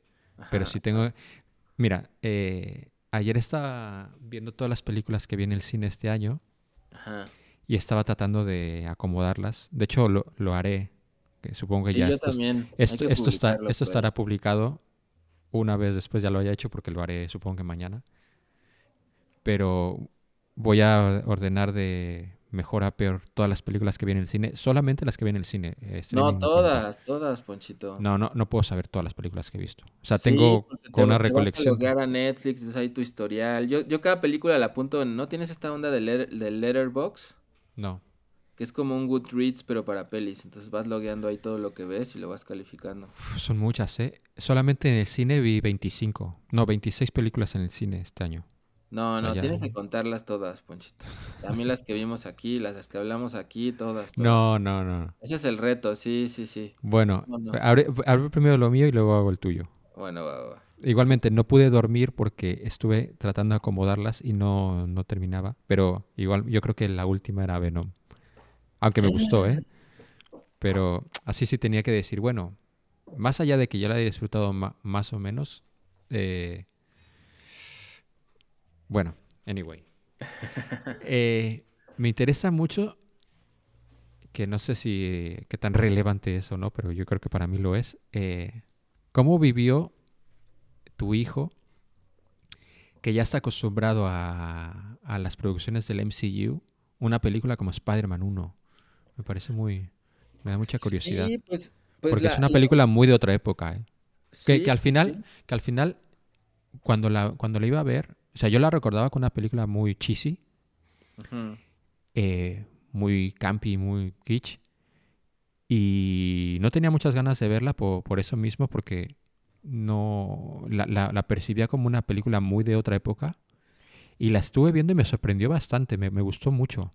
Pero sí tengo. Mira, eh, ayer estaba viendo todas las películas que viene el cine este año. Ajá. Y estaba tratando de acomodarlas. De hecho, lo, lo haré. Que supongo que sí, ya esto, también. esto, está, esto estará publicado una vez después ya lo haya hecho porque lo haré supongo que mañana pero voy a ordenar de mejor a peor todas las películas que vienen en el cine, solamente las que vienen en el cine. Eh, no, todas, todas, Ponchito. No, no, no puedo saber todas las películas que he visto. O sea, tengo con una te recolección. Vas a a Netflix, ves ahí tu historial. Yo, yo cada película la apunto en, ¿no tienes esta onda del letter, de Letterbox? No. Que es como un Goodreads, pero para pelis. Entonces vas logueando ahí todo lo que ves y lo vas calificando. Uf, son muchas, ¿eh? Solamente en el cine vi 25. No, 26 películas en el cine este año. No, O sea, no, ya- tienes que contarlas todas, Ponchito. También las que vimos aquí, las que hablamos aquí, todas, todas. No, no, no. Ese es el reto, sí, sí, sí. Bueno, No, no. abre, abre primero lo mío y luego hago el tuyo. Bueno, va, va. Igualmente, no pude dormir porque estuve tratando de acomodarlas y no, no terminaba. Pero igual, yo creo que la última era Venom. Aunque me gustó, ¿eh? Pero así sí tenía que decir, bueno, más allá de que ya la he disfrutado más o menos, eh, bueno, anyway. [LAUGHS] Eh, me interesa mucho, que no sé si qué tan relevante es o no, pero yo creo que para mí lo es, eh, cómo vivió tu hijo que ya está acostumbrado a, a las producciones del MCU, una película como Spider-Man 1. Me parece muy... Me da mucha curiosidad. Sí, pues, pues porque la- es una la- película muy de otra época, ¿eh? Que, sí, que al final, sí. que al final, cuando la, cuando la iba a ver, o sea, yo la recordaba con una película muy cheesy, eh, muy campy, muy kitsch. Y no tenía muchas ganas de verla por, por eso mismo, porque no la, la- la percibía como una película muy de otra época. Y la estuve viendo y me sorprendió bastante, me, me gustó mucho.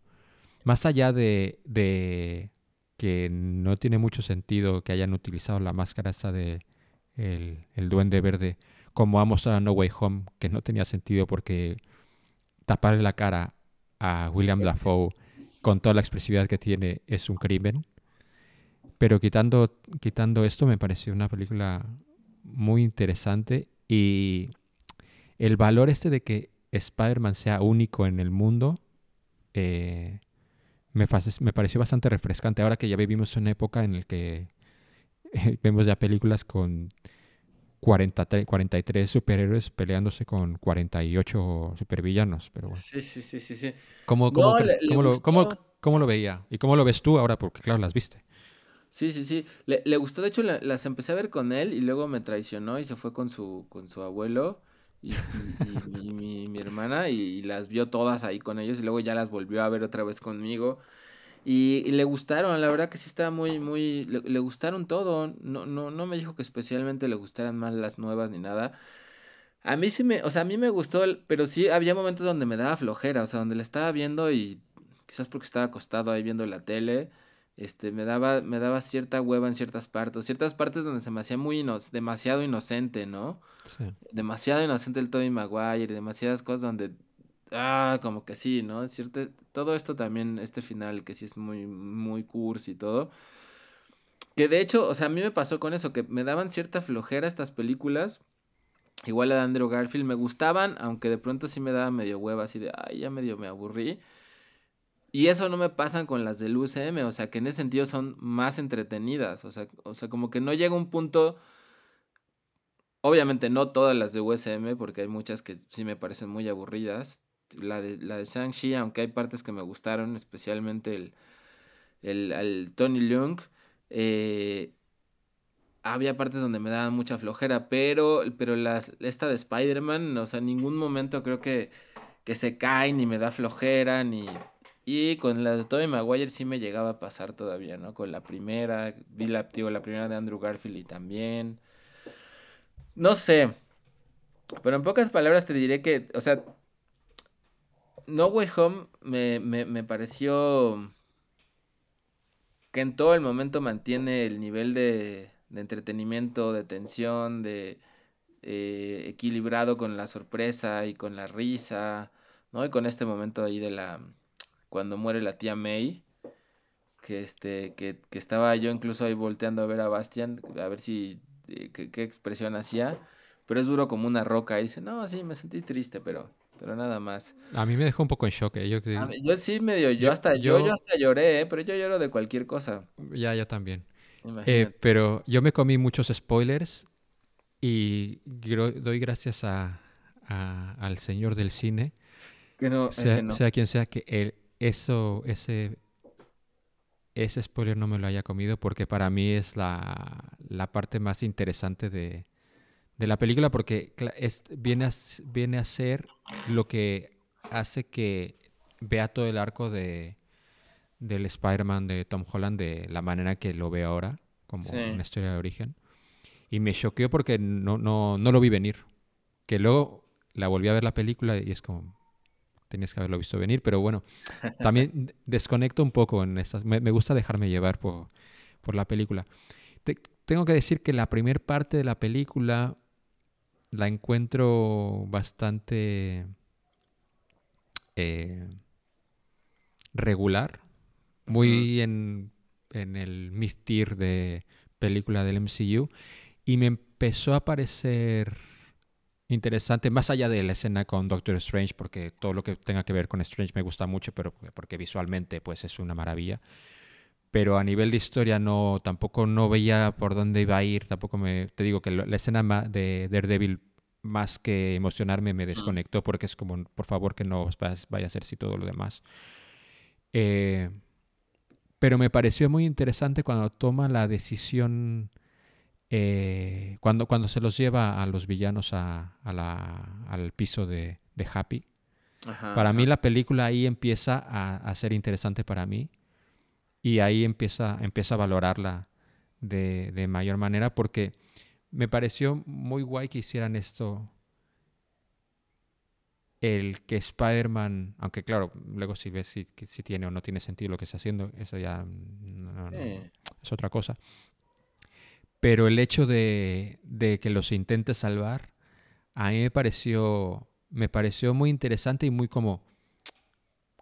Más allá de, de que no tiene mucho sentido que hayan utilizado la máscara esta de el, el duende verde, como ha mostrado No Way Home, que no tenía sentido porque taparle la cara a William Dafoe con toda la expresividad que tiene es un crimen. Pero quitando, quitando esto, me pareció una película muy interesante y el valor este de que Spider-Man sea único en el mundo eh, me, me pareció bastante refrescante. Ahora que ya vivimos una época en la que [LAUGHS] vemos ya películas con 43, 43 superhéroes peleándose con 48 supervillanos. Pero bueno. Sí, sí, sí, sí, sí. ¿Cómo, cómo, No, perci- le- le cómo lo, cómo- cómo lo veía? ¿Y cómo lo ves tú ahora? Porque claro, las viste. Sí, sí, sí. Le, le gustó, de hecho, la- las empecé a ver con él y luego me traicionó y se fue con su, con su abuelo y, y- y- y mi, mi hermana y, y las vio todas ahí con ellos y luego ya las volvió a ver otra vez conmigo. Y, y le gustaron, la verdad que sí estaba muy, muy, le, le gustaron todo. No, no, no me dijo que especialmente le gustaran más las nuevas ni nada. A mí sí me, o sea, a mí me gustó, el- pero sí había momentos donde me daba flojera, o sea, donde la estaba viendo y quizás porque estaba acostado ahí viendo la tele, este, me daba, me daba cierta hueva en ciertas partes, ciertas partes donde se me hacía muy ino- demasiado inocente, ¿no? Sí. Demasiado inocente el Tobey Maguire, demasiadas cosas donde ah, como que sí, ¿no? Es todo esto también, este final que sí es muy, muy cursi y todo. Que de hecho, o sea, a mí me pasó con eso, que me daban cierta flojera estas películas. Igual a de Andrew Garfield me gustaban, aunque de pronto sí me daba medio hueva, así de, ay, ya medio me aburrí. Y eso no me pasa con las del UCM, o sea, que en ese sentido son más entretenidas, o sea, o sea, como que no llega un punto, obviamente no todas las de USM, porque hay muchas que sí me parecen muy aburridas. La de, la de Shang-Chi, aunque hay partes que me gustaron, especialmente el, el, Tony Leung, eh, había partes donde me daban mucha flojera, pero, pero las, esta de Spider-Man, o sea, en ningún momento creo que, que se cae, ni me da flojera, ni... Y con la de Tobey Maguire sí me llegaba a pasar todavía, ¿no? Con la primera, vi la, digo, la primera de Andrew Garfield y también. No sé. Pero en pocas palabras te diré que, o sea, No Way Home me, me, me pareció que en todo el momento mantiene el nivel de, de entretenimiento, de tensión, de eh, equilibrado con la sorpresa y con la risa, ¿no? Y con este momento ahí de la cuando muere la tía May, que este que, que estaba yo incluso ahí volteando a ver a Bastian, a ver si eh, qué, qué expresión hacía, pero es duro como una roca y dice, "No, sí, me sentí triste, pero pero nada más." A mí me dejó un poco en shock. ¿eh? Yo, mí- yo sí medio, yo, Yo- hasta yo, yo- yo hasta lloré, ¿eh? pero yo lloro de cualquier cosa. ya, yo también. Eh, pero yo me comí muchos spoilers y doy gracias a, a- al señor del cine, que no, sea, ese no. sea quien sea, que el- eso, ese, ese spoiler no me lo haya comido porque para mí es la, la parte más interesante de, de la película porque es, viene, a, viene a ser lo que hace que vea todo el arco de, del Spider-Man de Tom Holland de la manera que lo ve ahora, como Sí. una historia de origen. Y me choqueó porque no, no, no lo vi venir. Que luego la volví a ver la película y es como, tenías que haberlo visto venir, pero bueno, [LAUGHS] también desconecto un poco en estas. Me, me gusta dejarme llevar por, por la película. Te- tengo que decir que la primera parte de la película la encuentro bastante eh, regular, muy en, en el mid-tier de película del MCU, y me empezó a parecer interesante, más allá de la escena con Doctor Strange, porque todo lo que tenga que ver con Strange me gusta mucho, pero porque visualmente pues es una maravilla. Pero a nivel de historia no, tampoco no veía por dónde iba a ir, tampoco me, te digo que la escena de Daredevil más que emocionarme me desconectó porque es como, por favor que no vaya a ser si todo lo demás. Eh, pero me pareció muy interesante cuando toma la decisión, eh, cuando, cuando se los lleva a los villanos a, a la- al piso de, de Happy. Ajá, Para mí ajá. la película ahí empieza a, a ser interesante para mí y ahí empieza, empieza a valorarla de, de mayor manera porque me pareció muy guay que hicieran esto. El que Spider-Man, aunque claro, luego si ves si, si tiene o no tiene sentido lo que está haciendo, eso ya no- es otra cosa. Pero el hecho de, de que los intente salvar, a mí me pareció, me pareció muy interesante y muy como,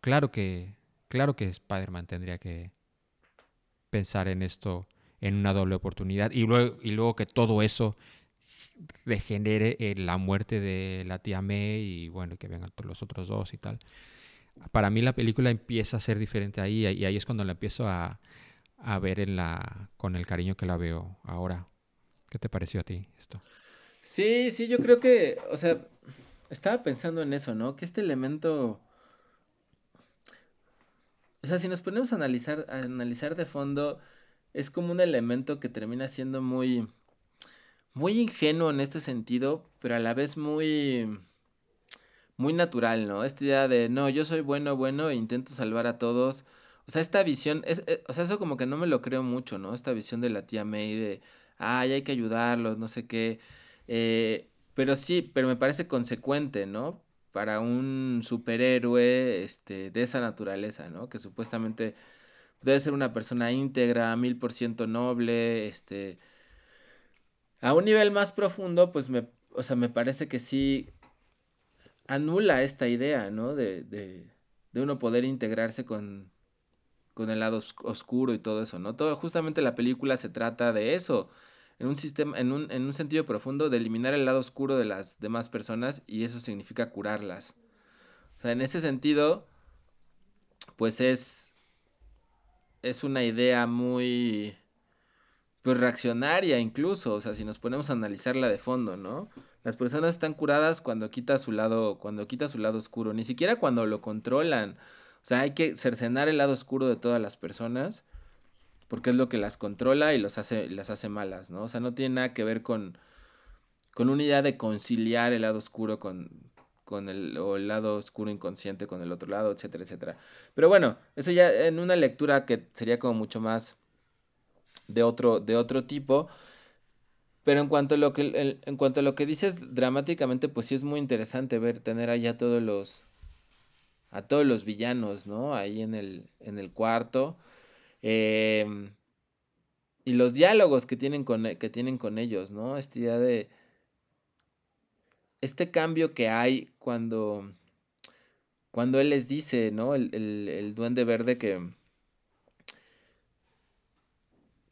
claro que, claro que Spider-Man tendría que pensar en esto, en una doble oportunidad, y luego, y luego que todo eso degenere en la muerte de la tía May y bueno, que vengan todos los otros dos y tal. Para mí la película empieza a ser diferente ahí y ahí es cuando la empiezo a, a ver en la, con el cariño que la veo ahora. ¿Qué te pareció a ti esto? Sí, sí, yo creo que, o sea, estaba pensando en eso, ¿no? Que este elemento, o sea, si nos ponemos a analizar, a analizar de fondo, es como un elemento que termina siendo muy, muy ingenuo en este sentido, pero a la vez muy, muy natural, ¿no? Esta idea de, no, yo soy bueno, bueno, e intento salvar a todos. O sea, esta visión, es, eh, o sea, eso como que no me lo creo mucho, ¿no? Esta visión de la tía May de, ay, hay que ayudarlos, no sé qué. Eh, pero sí, pero me parece consecuente, ¿no? Para un superhéroe, este, de esa naturaleza, ¿no? Que supuestamente debe ser una persona íntegra, mil por ciento noble, este... A un nivel más profundo, pues me, o sea, me parece que sí, anula esta idea, ¿no? De, de, de uno poder integrarse con, con el lado oscuro y todo eso, ¿no? Todo, justamente la película se trata de eso, en un sistema, en un, en un sentido profundo, de eliminar el lado oscuro de las demás personas y eso significa curarlas. O sea, en ese sentido, pues es, es una idea muy, pues reaccionaria incluso, o sea, si nos ponemos a analizarla de fondo, ¿no? Las personas están curadas cuando quita su lado, cuando quita su lado oscuro, ni siquiera cuando lo controlan. O sea, hay que cercenar el lado oscuro de todas las personas porque es lo que las controla y los hace, las hace malas, ¿no? O sea, no tiene nada que ver con, con una idea de conciliar el lado oscuro con, con el, o el lado oscuro inconsciente con el otro lado, etcétera, etcétera. Pero bueno, eso ya en una lectura que sería como mucho más de otro, de otro tipo. Pero en cuanto a lo que en cuanto a lo que dices dramáticamente, pues sí es muy interesante ver, tener allá todos los, a todos los villanos, ¿no? Ahí en el, en el cuarto. Em, y los diálogos que tienen, con, e, que tienen con ellos, ¿no? Esta idea de... Este cambio que hay cuando... Cuando él les dice, ¿no? El, el duende verde que...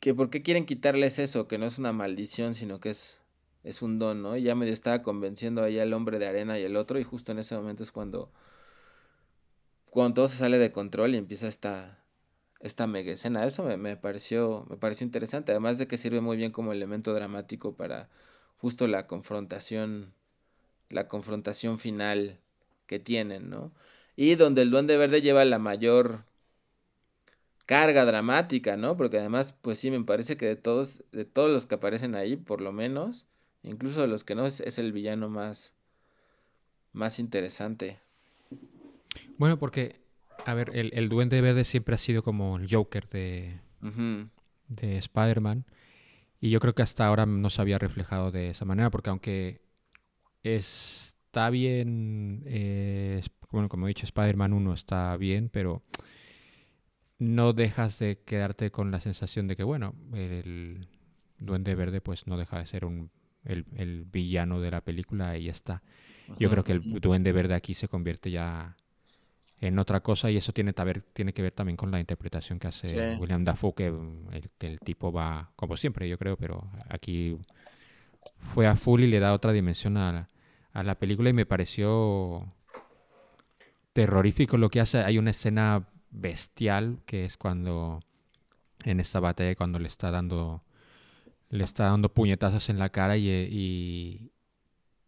Que por qué quieren quitarles eso, que no es una maldición, sino que es, es un don, ¿no? Y ya medio estaba convenciendo ahí al hombre de arena y el otro, y justo en ese momento es cuando cuando todo se sale de control y empieza esta, esta mega escena. Eso me, pareció, me pareció interesante, además de que sirve muy bien como elemento dramático para justo la confrontación, la confrontación final que tienen, ¿no? Y donde el Duende Verde lleva la mayor carga dramática, ¿no? Porque además, pues sí, me parece que de todos, de todos los que aparecen ahí, por lo menos, incluso de los que no, es, es el villano más, más interesante. Bueno, porque, a ver, el, el Duende Verde siempre ha sido como el Joker de, de Spider-Man. Y yo creo que hasta ahora no se había reflejado de esa manera, porque aunque está bien, eh, bueno, como he dicho, Spider-Man 1 está bien, pero no dejas de quedarte con la sensación de que, bueno, el Duende Verde pues no deja de ser un, el, el villano de la película y ya está. Yo creo que el Duende Verde aquí se convierte ya en otra cosa y eso tiene, tiene que ver también con la interpretación que hace William Dafoe, que mm, el, tipo va, como siempre yo creo, pero aquí fue a full y le da otra dimensión a, a la película y me pareció terrorífico lo que hace. Hay una escena bestial que es cuando en esta batalla cuando le está dando le está dando puñetazos en la cara y, y,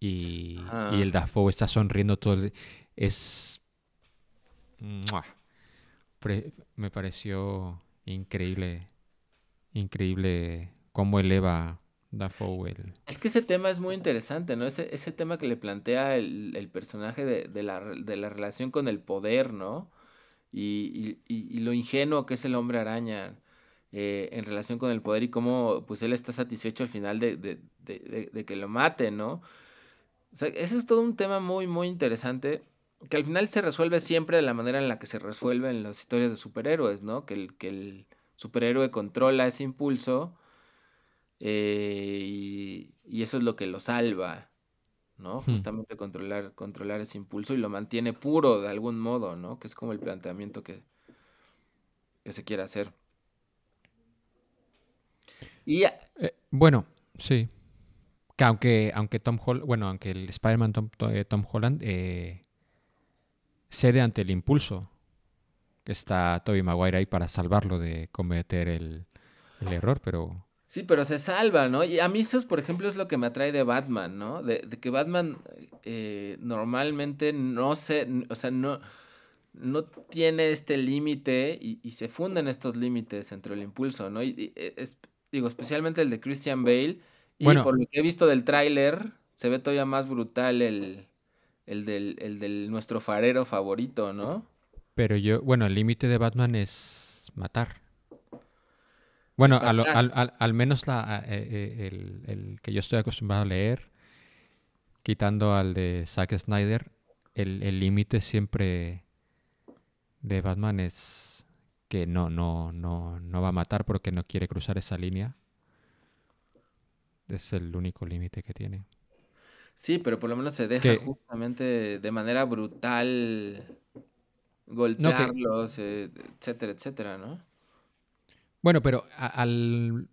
y, y el Dafoe está sonriendo todo es me pareció increíble, increíble cómo eleva Dafoe. Es que ese tema es muy interesante, ¿no? Ese, ese tema que le plantea el, personaje de, la, relación con el poder, ¿no? Y, lo ingenuo que es el hombre araña eh, en relación con el poder y cómo pues él está satisfecho al final de, de que lo mate, ¿no? O sea, eso es todo un tema muy, muy interesante que al final se resuelve siempre de la manera en la que se resuelve en las historias de superhéroes, ¿no? Que el, que el superhéroe controla ese impulso eh, y, eso es lo que lo salva, ¿no? Hmm. Justamente controlar, controlar ese impulso y lo mantiene puro de algún modo, ¿no? Que es como el planteamiento que, que se quiere hacer. Y eh, bueno, sí. Que aunque, aunque Tom Holland, bueno, aunque el Spider-Man Tom, eh, Holland cede ante el impulso que está Toby Maguire ahí para salvarlo de cometer el, error, pero... Sí, pero se salva, ¿no? Y a mí eso, por ejemplo, es lo que me atrae de Batman, ¿no? De, que Batman eh, normalmente no se, o sea, no, no tiene este límite y, se funden estos límites entre el impulso, ¿no? Y, digo, especialmente el de Christian Bale. Y por lo que he visto del tráiler, se ve todavía más brutal el, el del, el del nuestro farero favorito, ¿no? Pero yo, bueno, el límite de Batman es matar. Bueno, al, al, al, menos la, eh, eh, el, el, que yo estoy acostumbrado a leer, quitando al de Zack Snyder, el límite siempre de Batman es que no, no, no, no va a matar porque no quiere cruzar esa línea. Es el único límite que tiene. Sí, pero por lo menos se deja Que- justamente de manera brutal golpearlos, eh, etcétera, etcétera, ¿no? Bueno, pero a- al...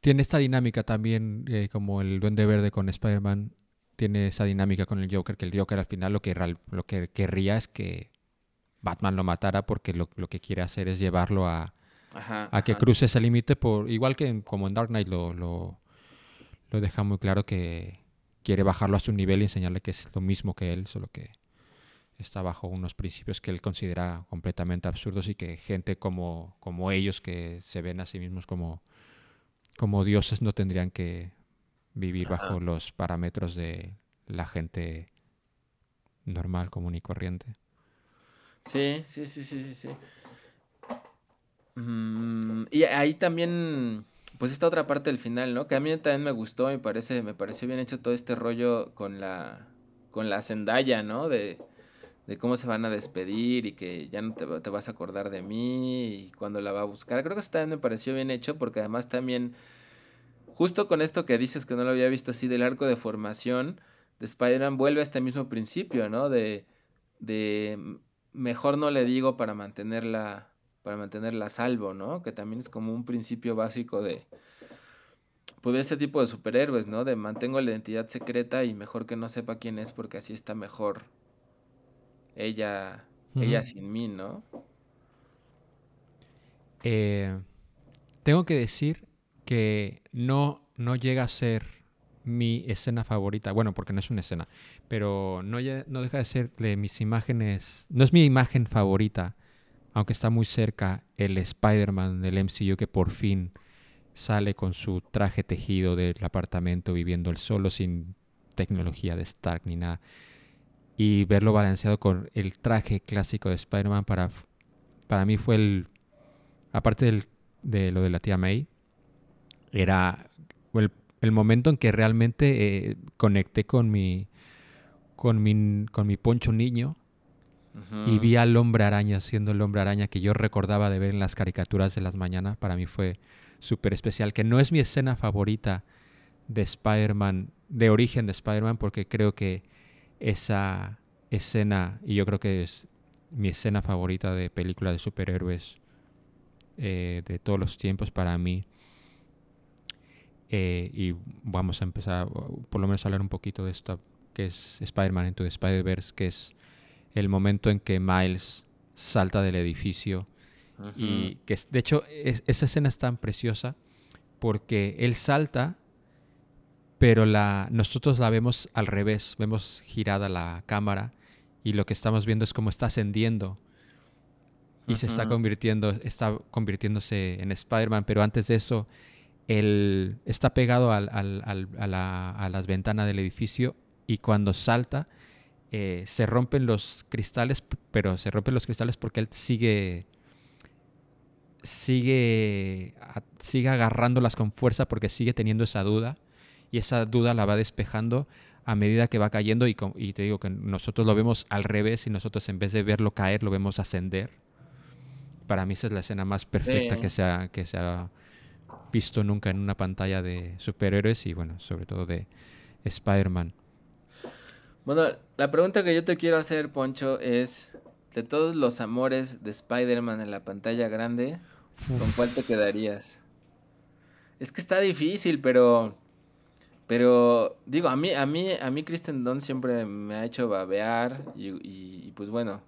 tiene esta dinámica también, eh, como el Duende Verde con Spider-Man, tiene esa dinámica con el Joker, que el Joker al final lo que, lo que querría es que Batman lo matara porque lo, lo que quiere hacer es llevarlo a, Ajá. a que ajá. cruce ese límite por igual que en- como en Dark Knight lo, lo, lo deja muy claro que quiere bajarlo a su nivel y enseñarle que es lo mismo que él, solo que está bajo unos principios que él considera completamente absurdos y que gente como, como ellos que se ven a sí mismos como, como dioses no tendrían que vivir Ajá. bajo los parámetros de la gente normal, común y corriente. Sí, sí, sí, sí, sí, sí. Mm, y ahí también, pues esta otra parte del final, ¿no? Que a mí también me gustó, me parece, me pareció bien hecho todo este rollo con la, con la Zendaya, ¿no? De, de cómo se van a despedir y que ya no te, te vas a acordar de mí y cuando la va a buscar. Creo que eso también me pareció bien hecho porque además también, justo con esto que dices que no lo había visto así del arco de formación de Spider-Man, vuelve a este mismo principio, ¿no? De, de mejor no le digo para mantenerla, para mantenerla a salvo, ¿no? Que también es como un principio básico de, pues de este tipo de superhéroes, ¿no? De mantengo la identidad secreta y mejor que no sepa quién es porque así está mejor ella, ella sin mí, ¿no? Eh, tengo que decir que no, no llega a ser mi escena favorita. Bueno, porque no es una escena, pero no, no deja de ser de mis imágenes. No es mi imagen favorita, aunque está muy cerca el Spider-Man del MCU que por fin sale con su traje tejido del apartamento viviendo él solo sin tecnología de Stark ni nada. Y verlo balanceado con el traje clásico de Spider-Man para, para mí fue el, aparte de lo de la tía May, era el, el momento en que realmente eh, conecté con mi, con mi, con mi poncho niño y vi al hombre araña siendo el hombre araña que yo recordaba de ver en las caricaturas de las mañanas. Para mí fue súper especial, que no es mi escena favorita de Spider-Man, de origen de Spider-Man, porque creo que esa escena, y yo creo que es mi escena favorita de película de superhéroes eh, de todos los tiempos para mí. Eh, y vamos a empezar, por lo menos a hablar un poquito de esto, que es Spider-Man Into the Spider-Verse, que es el momento en que Miles salta del edificio y que de hecho es- esa escena es tan preciosa porque él salta pero la nosotros la vemos al revés vemos girada la cámara y lo que estamos viendo es cómo está ascendiendo y se está convirtiendo está convirtiéndose en Spider-Man pero antes de eso él está pegado al- al- al- a, la- a las ventanas del edificio y cuando salta eh, se rompen los cristales, pero se rompen los cristales porque él sigue sigue a- sigue agarrándolas con fuerza porque sigue teniendo esa duda y esa duda la va despejando a medida que va cayendo y, te digo que nosotros lo vemos al revés y nosotros en vez de verlo caer lo vemos ascender. Para mí esa es la escena más perfecta Sí. que se ha, que se ha visto nunca en una pantalla de superhéroes y bueno, sobre todo de Spider-Man. Bueno, la pregunta que yo te quiero hacer, Poncho, es, de todos los amores de Spider-Man en la pantalla grande, ¿con cuál te quedarías? Es que está difícil, pero, pero, digo, a mí, a mí, a mí Kristen Dunst siempre me ha hecho babear y, y- y, pues bueno,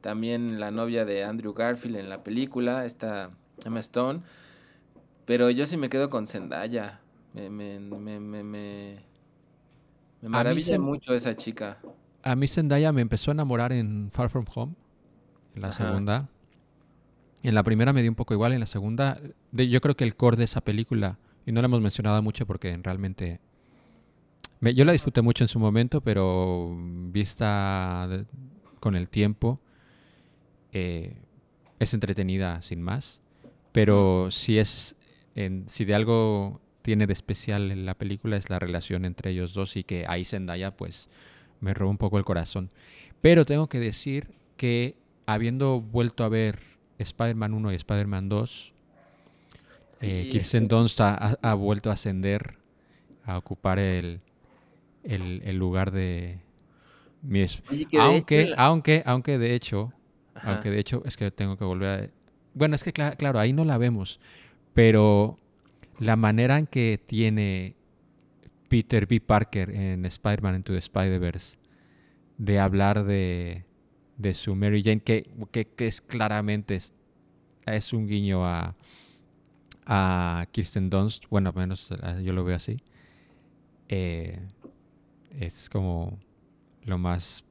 también la novia de Andrew Garfield en la película, esta Emma Stone, pero yo sí me quedo con Zendaya, me, me, me, me, me, me maravilla mucho esa chica. A mí Zendaya me empezó a enamorar en Far From Home, en la Ajá. segunda. En la primera me dio un poco igual, en la segunda, de- yo creo que el core de esa película, y no la hemos mencionado mucho porque realmente... me- yo la disfruté mucho en su momento, pero vista de- con el tiempo, eh, es entretenida sin más. Pero si es, en, si de algo tiene de especial en la película es la relación entre ellos dos y que ahí Zendaya pues me robó un poco el corazón. Pero tengo que decir que habiendo vuelto a ver Spider-Man 1 y Spider-Man 2, eh, Sí, Kirsten es- Dunst ha, vuelto a ascender, a ocupar el, el, el lugar de mi de aunque, hecho aunque, aunque de hecho, Ajá. aunque de hecho es que tengo que volver a... Bueno, es que cla- claro, ahí no la vemos, pero la manera en que tiene Peter B. Parker en Spider-Man Into the Spider-Verse de hablar de, de su Mary Jane, que, que, que es claramente es, es un guiño a, a Kirsten Dunst, bueno, al menos eh, yo lo veo así, eh, es como lo más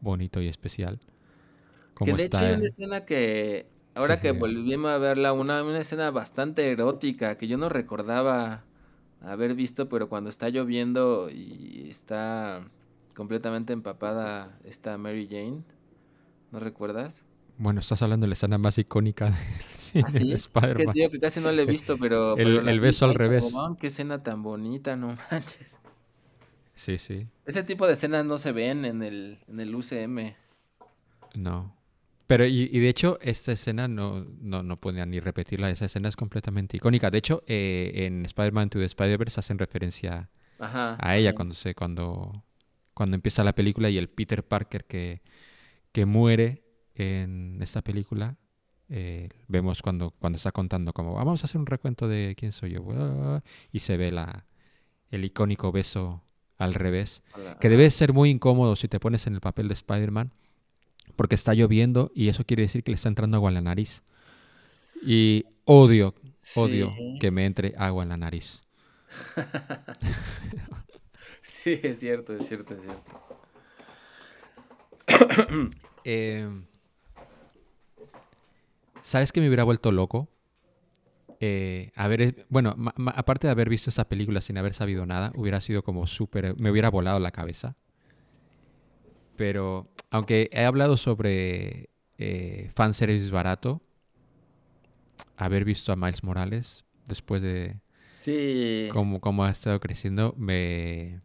bonito y especial. Que Como de hecho está hay una escena que, ahora Sí, que sí. volvimos a verla, una, una escena bastante erótica que yo no recordaba haber visto, pero cuando está lloviendo y está completamente empapada esta Mary Jane, ¿no recuerdas? Bueno, estás hablando de la escena más icónica [LAUGHS] del ¿Ah, sí? de Es que que casi no la he [LAUGHS] visto, pero... El- pero beso al revés. cabrón, qué escena tan bonita, no manches. Sí, sí. Ese tipo de escenas no se ven en el, en el UCM. No. Pero, y, y de hecho, esta escena no, no, no podía ni repetirla. Esa escena es completamente icónica. De hecho, eh, en Spider-Man to the Spider-Verse hacen referencia Ajá. a ella cuando se cuando cuando empieza la película y el Peter Parker que, que muere en esta película eh, vemos cuando cuando está contando como vamos a hacer un recuento de quién soy yo y se ve la el icónico beso al revés Hola, que debe ser muy incómodo si te pones en el papel de Spider-Man porque está lloviendo y eso quiere decir que le está entrando agua en la nariz y odio odio que me entre agua en la nariz [LAUGHS] Sí, es cierto, es cierto, es cierto. [COUGHS] Eh, ¿Sabes que me hubiera vuelto loco? Eh, haber, bueno, ma- ma- aparte de haber visto esa película sin haber sabido nada, hubiera sido como súper, me hubiera volado la cabeza. Pero, aunque he hablado sobre eh, fanservice barato, haber visto a Miles Morales después de Sí. cómo, cómo ha estado creciendo, me...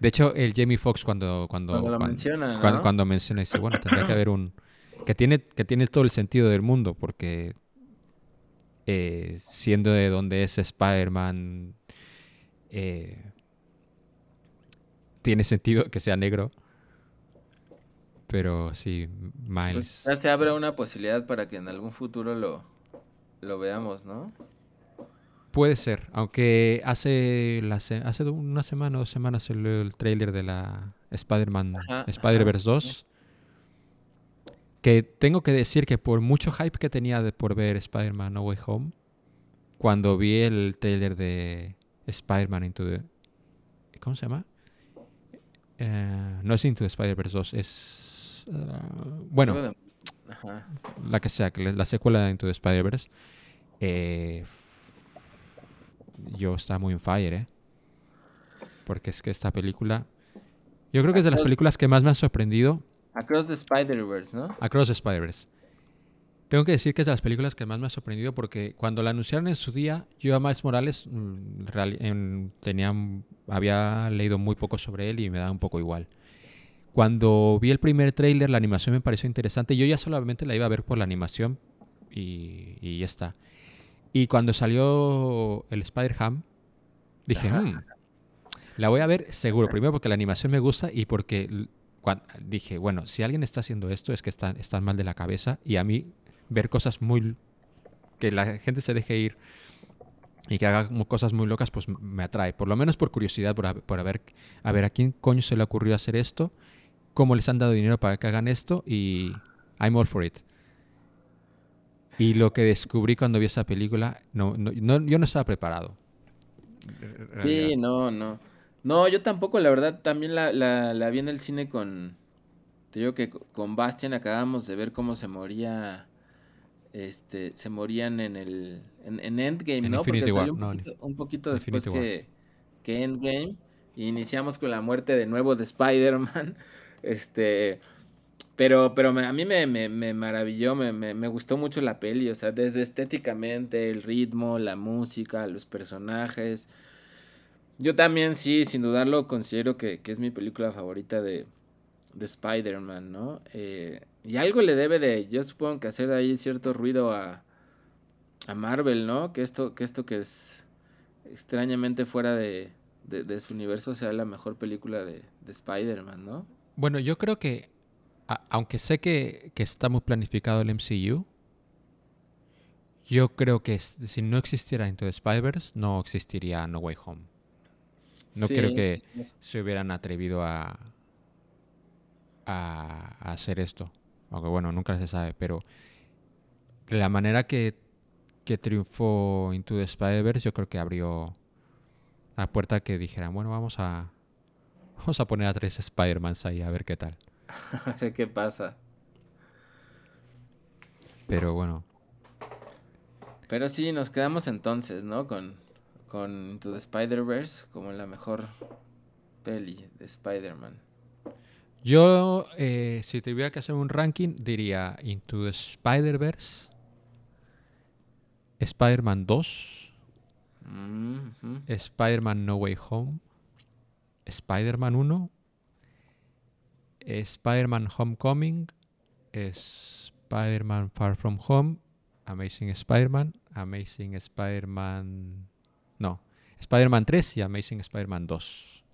De hecho, el Jamie Foxx cuando, cuando, Cuando lo cuan- menciona, cuan- ¿no? cuando menciona, dice, bueno, tendría que haber un... Que tiene, que tiene todo el sentido del mundo, porque eh, siendo de donde es Spider-Man, eh, tiene sentido que sea negro. Pero sí, Pues Miles... ya se abre una posibilidad para que en algún futuro lo, lo veamos, ¿no? Puede ser, aunque hace, la se- hace una semana o dos semanas salió el tráiler de la Spider-Man, Spider-Verse sí. 2. Que tengo que decir que por mucho hype que tenía de por ver Spider-Man No Way Home, cuando vi el tráiler de Spider-Man Into the... ¿Cómo se llama? Eh, no es Into the Spider-Verse 2, es... bueno, Ajá. la que sea, la- la secuela de Into the Spider-Verse, eh, yo estaba muy en fire, ¿eh? Porque es que esta película, yo creo que es de las películas que más me han sorprendido Across the Spider-Verse, ¿no? Across the Spider-Verse. Tengo que decir que es de las películas que más me ha sorprendido porque cuando la anunciaron en su día, yo a Miles Morales mm, en- tenía, había leído muy poco sobre él y me da un poco igual. Cuando vi el primer tráiler, la animación me pareció interesante. Yo ya solamente la iba a ver por la animación y, y ya está. Y cuando salió el Spider-Ham, dije, "Mm, la voy a ver seguro. Primero porque la animación me gusta y porque l- cuan- dije, bueno, si alguien está haciendo esto es que están, están mal de la cabeza y a mí ver cosas muy... que la gente se deje ir y que haga cosas muy locas, pues me atrae. Por lo menos por curiosidad, por, a- por a, ver, a ver a quién coño se le ocurrió hacer esto, cómo les han dado dinero para que hagan esto y I'm all for it. Y lo que descubrí cuando vi esa película, no, no- no- yo no estaba preparado. Sí, no, no. No, yo tampoco, la verdad, también la, la, la vi en el cine con... Te digo que co- con Bastian acabamos de ver cómo se moría... Este, se morían en el... En, en Endgame, En ¿no? Porque War, salió un no, poquito, un poquito después que, que Endgame. Y iniciamos con la muerte de nuevo de Spider-Man. Este... Pero, pero a mí me, me, me maravilló, me, me, me gustó mucho la peli, o sea, desde estéticamente, el ritmo, la música, los personajes. Yo también sí, sin dudarlo, considero que, que es mi película favorita de, de Spider-Man, ¿no? Eh, y algo le debe de, yo supongo que hacer ahí cierto ruido a, a Marvel, ¿no? Que esto, que esto que es extrañamente fuera de, de, de su universo sea la mejor película de, de Spider-Man, ¿no? Bueno, yo creo que, a- aunque sé que, que está muy planificado el MCU, yo creo que si no existiera Into the Spider-Verse, no existiría No Way Home. No Sí, creo que se hubieran atrevido a, a, a hacer esto. Aunque bueno, nunca se sabe, pero de la manera que, que triunfó Into the Spider-Verse, yo creo que abrió la puerta que dijeran, bueno, vamos a, vamos a poner a tres Spider-Mans ahí a ver qué tal. [LAUGHS] A ver qué pasa. Pero bueno, Pero sí, nos quedamos entonces, ¿no? Con, con Into the Spider-Verse como la mejor peli de Spider-Man. yo eh, si tuviera que hacer un ranking, diría Into the Spider-Verse, Spider-Man 2, Mm. Spider-Man No Way Home, Spider-Man 1, Spider-Man Homecoming, Spider-Man Far From Home, Amazing Spider-Man, Amazing Spider-Man... No, Spider-Man 3 y Amazing Spider-Man 2.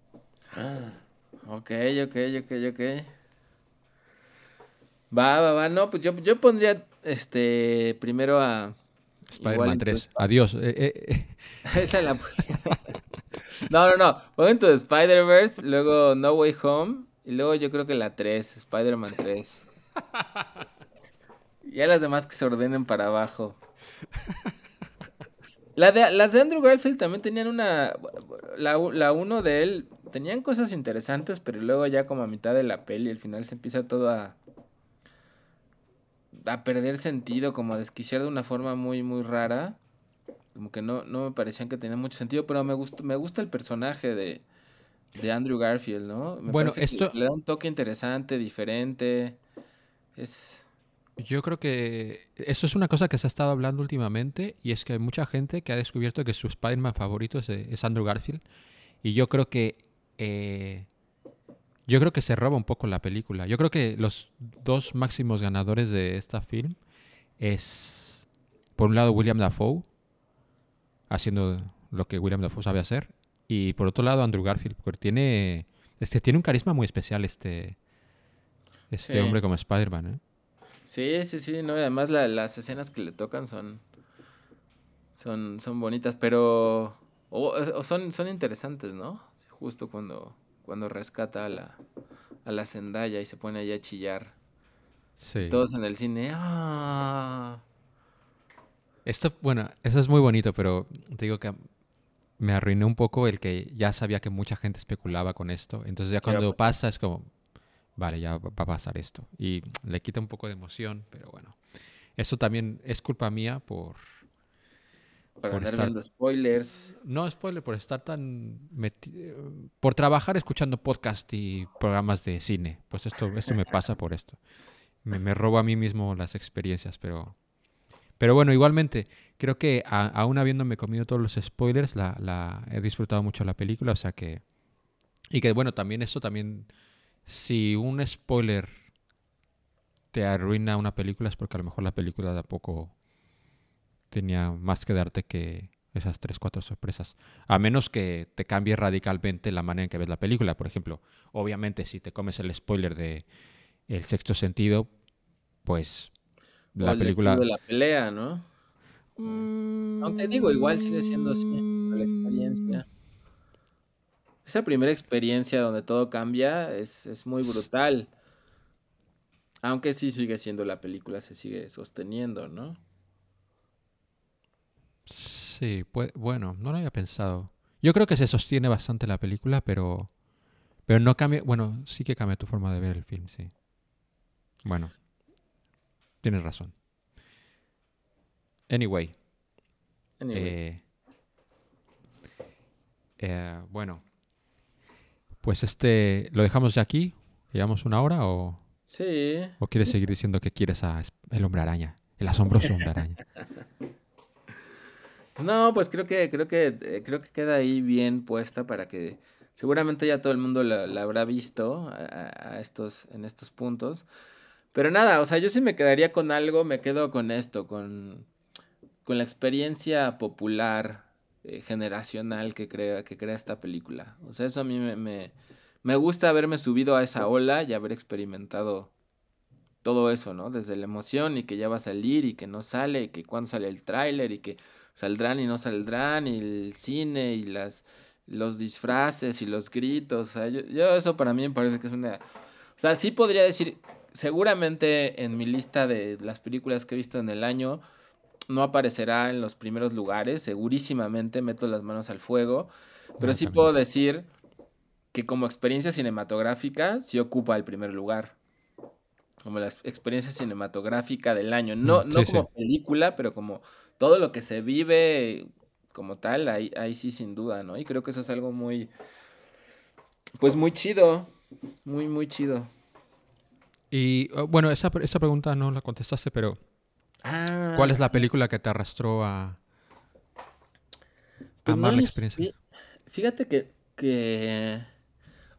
Ok, ok, ok, ok. Va, va, va. No, pues yo, yo pondría este primero a. Spider-Man Into the 3. Adiós. Eh, eh, eh. [LAUGHS] Esa la No, no, no. Into the Spider-Verse, luego No Way Home, y luego yo creo que la 3, Spider-Man 3. [LAUGHS] Ya las demás que se ordenen para abajo. La de, las de Andrew Garfield también tenían una. La, la uno de él tenían cosas interesantes, pero luego ya como a mitad de la peli, al final se empieza todo a. a perder sentido, como a desquiciar de una forma muy, muy rara. Como que no, no me parecían que tenían mucho sentido, pero me gusta, me gusta el personaje de, de Andrew Garfield, ¿no? Me Bueno, esto- le da un toque interesante, diferente. Es. Yo creo que eso es una cosa que se ha estado hablando últimamente y es que hay mucha gente que ha descubierto que su Spider-Man favorito es, eh, es Andrew Garfield y yo creo que eh, yo creo que se roba un poco la película. Yo creo que los dos máximos ganadores de esta film es por un lado William Dafoe haciendo lo que William Dafoe sabe hacer y por otro lado Andrew Garfield porque tiene este tiene un carisma muy especial este este Sí. hombre como Spider-Man, ¿eh? Sí, sí, sí, no, y además la- las escenas que le tocan son. son, son bonitas, pero. o- o son, son interesantes, ¿no? Justo cuando, cuando rescata a la, a la Zendaya y se pone ahí a chillar. Sí. Todos en el cine. ¡Ah! Esto, bueno, eso es muy bonito, pero te digo que me arruinó un poco el que ya sabía que mucha gente especulaba con esto. Entonces ya ¿Qué iba a cuando pasa es como, vale, ya va a pasar esto. Y le quita un poco de emoción, pero bueno. Eso también es culpa mía por... Por andar estar- viendo spoilers. No, spoiler, por estar tan... por trabajar escuchando podcast y programas de cine. Pues esto, esto me pasa por esto. Me, me robo a mí mismo las experiencias, pero... Pero bueno, igualmente, creo que a- aún habiéndome comido todos los spoilers, la, he disfrutado mucho la película, o sea que... Y que bueno, también eso también... Si un spoiler te arruina una película es porque a lo mejor la película tampoco tenía más que darte que esas tres, cuatro sorpresas. A menos que te cambie radicalmente la manera en que ves la película. Por ejemplo, obviamente si te comes el spoiler de El sexto sentido, pues la del película... de la pelea, ¿no? Aunque digo, igual sigue siendo así, la experiencia. Esa primera experiencia donde todo cambia es, es muy brutal. Aunque sí sigue siendo la película, se sigue sosteniendo, ¿no? Sí, pues, bueno, no lo había pensado. Yo creo que se sostiene bastante la película, pero, pero no cambia, bueno, sí que cambia tu forma de ver el film, sí. Bueno, tienes razón. Anyway, Anyway, eh, eh, bueno, pues este, ¿lo dejamos ya aquí? ¿Llevamos una hora o, sí. o quieres seguir diciendo que quieres a el hombre araña? El asombroso hombre araña. [LAUGHS] No, pues creo que, creo que, eh, creo que queda ahí bien puesta para que seguramente ya todo el mundo la, la habrá visto a estos, en estos puntos. Pero nada, o sea, yo sí me quedaría con algo, me quedo con esto, con, con la experiencia popular eh, generacional que crea, que crea esta película. O sea, eso a mí me, me, me gusta haberme subido a esa ola y haber experimentado todo eso, ¿no? Desde la emoción y que ya va a salir y que no sale, y que cuando sale el tráiler y que saldrán y no saldrán, y el cine y las los disfraces y los gritos. O sea, yo, yo eso para mí me parece que es una... O sea, sí podría decir, seguramente en mi lista de las películas que he visto en el año, no aparecerá en los primeros lugares, segurísimamente meto las manos al fuego, pero Ah, sí puedo decir que como experiencia cinematográfica sí ocupa el primer lugar. Como la ex- experiencia cinematográfica del año. No, Mm, no sí, sí. como película, pero como todo lo que se vive como tal, ahí, ahí sí sin duda, ¿no? Y creo que eso es algo muy, pues muy chido, muy, muy chido. Y oh, bueno, esa, esa pregunta no la contestaste, pero Ah, ¿cuál es la película que te arrastró a pues amar no la lo experiencia? sé. Fíjate que, que,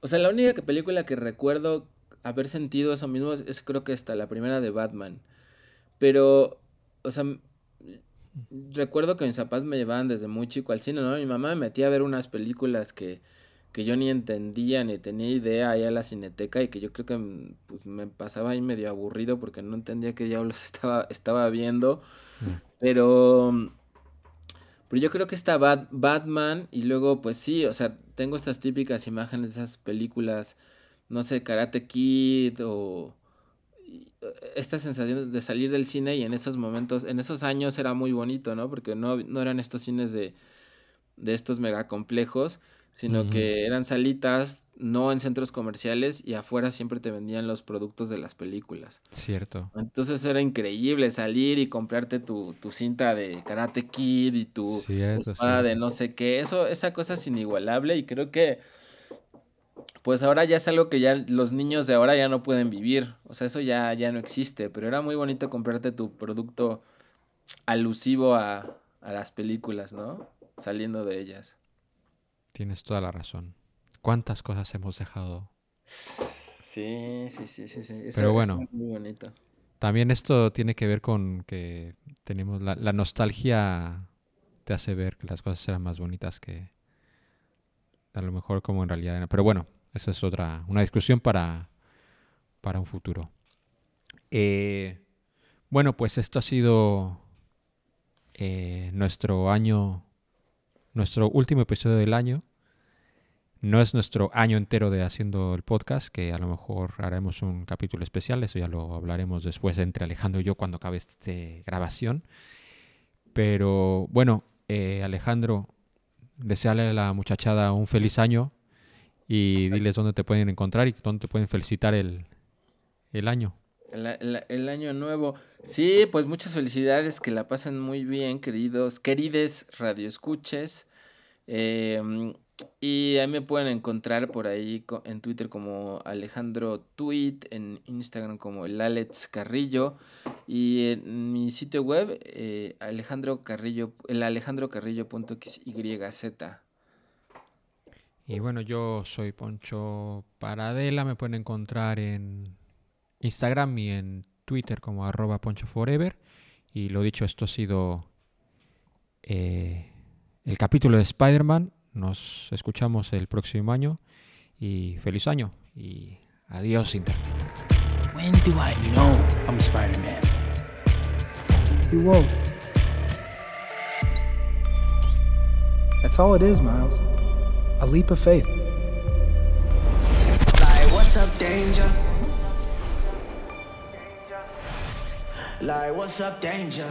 o sea, la única película que recuerdo haber sentido eso mismo es, es creo que esta, la primera de Batman. Pero, o sea, recuerdo que mis papás me llevaban desde muy chico al cine, ¿no? Mi mamá me metía a ver unas películas que, que yo ni entendía ni tenía idea ahí a la cineteca y que yo creo que mm, pues, me pasaba ahí medio aburrido porque no entendía qué diablos [LAUGHS] estaba, estaba viendo. Mm. Pero, mm, pero yo creo que está Bat- Batman y luego pues sí, o sea, tengo estas típicas imágenes de esas películas, no sé, Karate Kid o eh, esta sensación de salir del cine y en esos momentos, en esos años era muy bonito, ¿no? Porque no, no eran estos cines de, de estos megacomplejos, sino que eran salitas, no en centros comerciales y afuera siempre te vendían los productos de las películas. Cierto. Entonces era increíble salir y comprarte tu, tu cinta de Karate Kid y tu Cierto, espada de no sé qué. Eso, esa cosa es inigualable y creo que pues ahora ya es algo que ya los niños de ahora ya no pueden vivir. O sea, eso ya, ya no existe. Pero era muy bonito comprarte tu producto alusivo a, a las películas, ¿no? Saliendo de ellas. Tienes toda la razón. ¿Cuántas cosas hemos dejado? Sí, sí, sí, sí, sí. Pero bueno. es muy bonito. También esto tiene que ver con que tenemos la, la nostalgia te hace ver que las cosas eran más bonitas que a lo mejor como en realidad eran. Pero bueno, esa es otra, una discusión para, para un futuro. Eh, bueno, pues esto ha sido eh, nuestro año, nuestro último episodio del año. No es nuestro año entero de haciendo el podcast, que a lo mejor haremos un capítulo especial, eso ya lo hablaremos después entre Alejandro y yo cuando acabe esta grabación. Pero bueno, eh, Alejandro, deseale a la muchachada un feliz año y diles dónde te pueden encontrar y dónde te pueden felicitar el, el año. El, año nuevo. Sí, pues muchas felicidades, que la pasen muy bien, queridos, querides radioescuches. Em, y ahí me pueden encontrar por ahí en Twitter como Alejandro Tweet, en Instagram como el Alex Carrillo y en mi sitio web eh, Alejandro Carrillo, el alejandrocarrillo.xyz. Y bueno, yo soy Poncho Paradela, me pueden encontrar en Instagram y en Twitter como arroba Poncho Forever. Y lo dicho, esto ha sido eh, el capítulo de Spider-Man. Nos escuchamos el próximo año y feliz año y adiós Internet. When do I know I'm Spider Man? You won't. That's all it is, Miles. A leap of faith. Like, what's up, danger? Like, what's up, danger?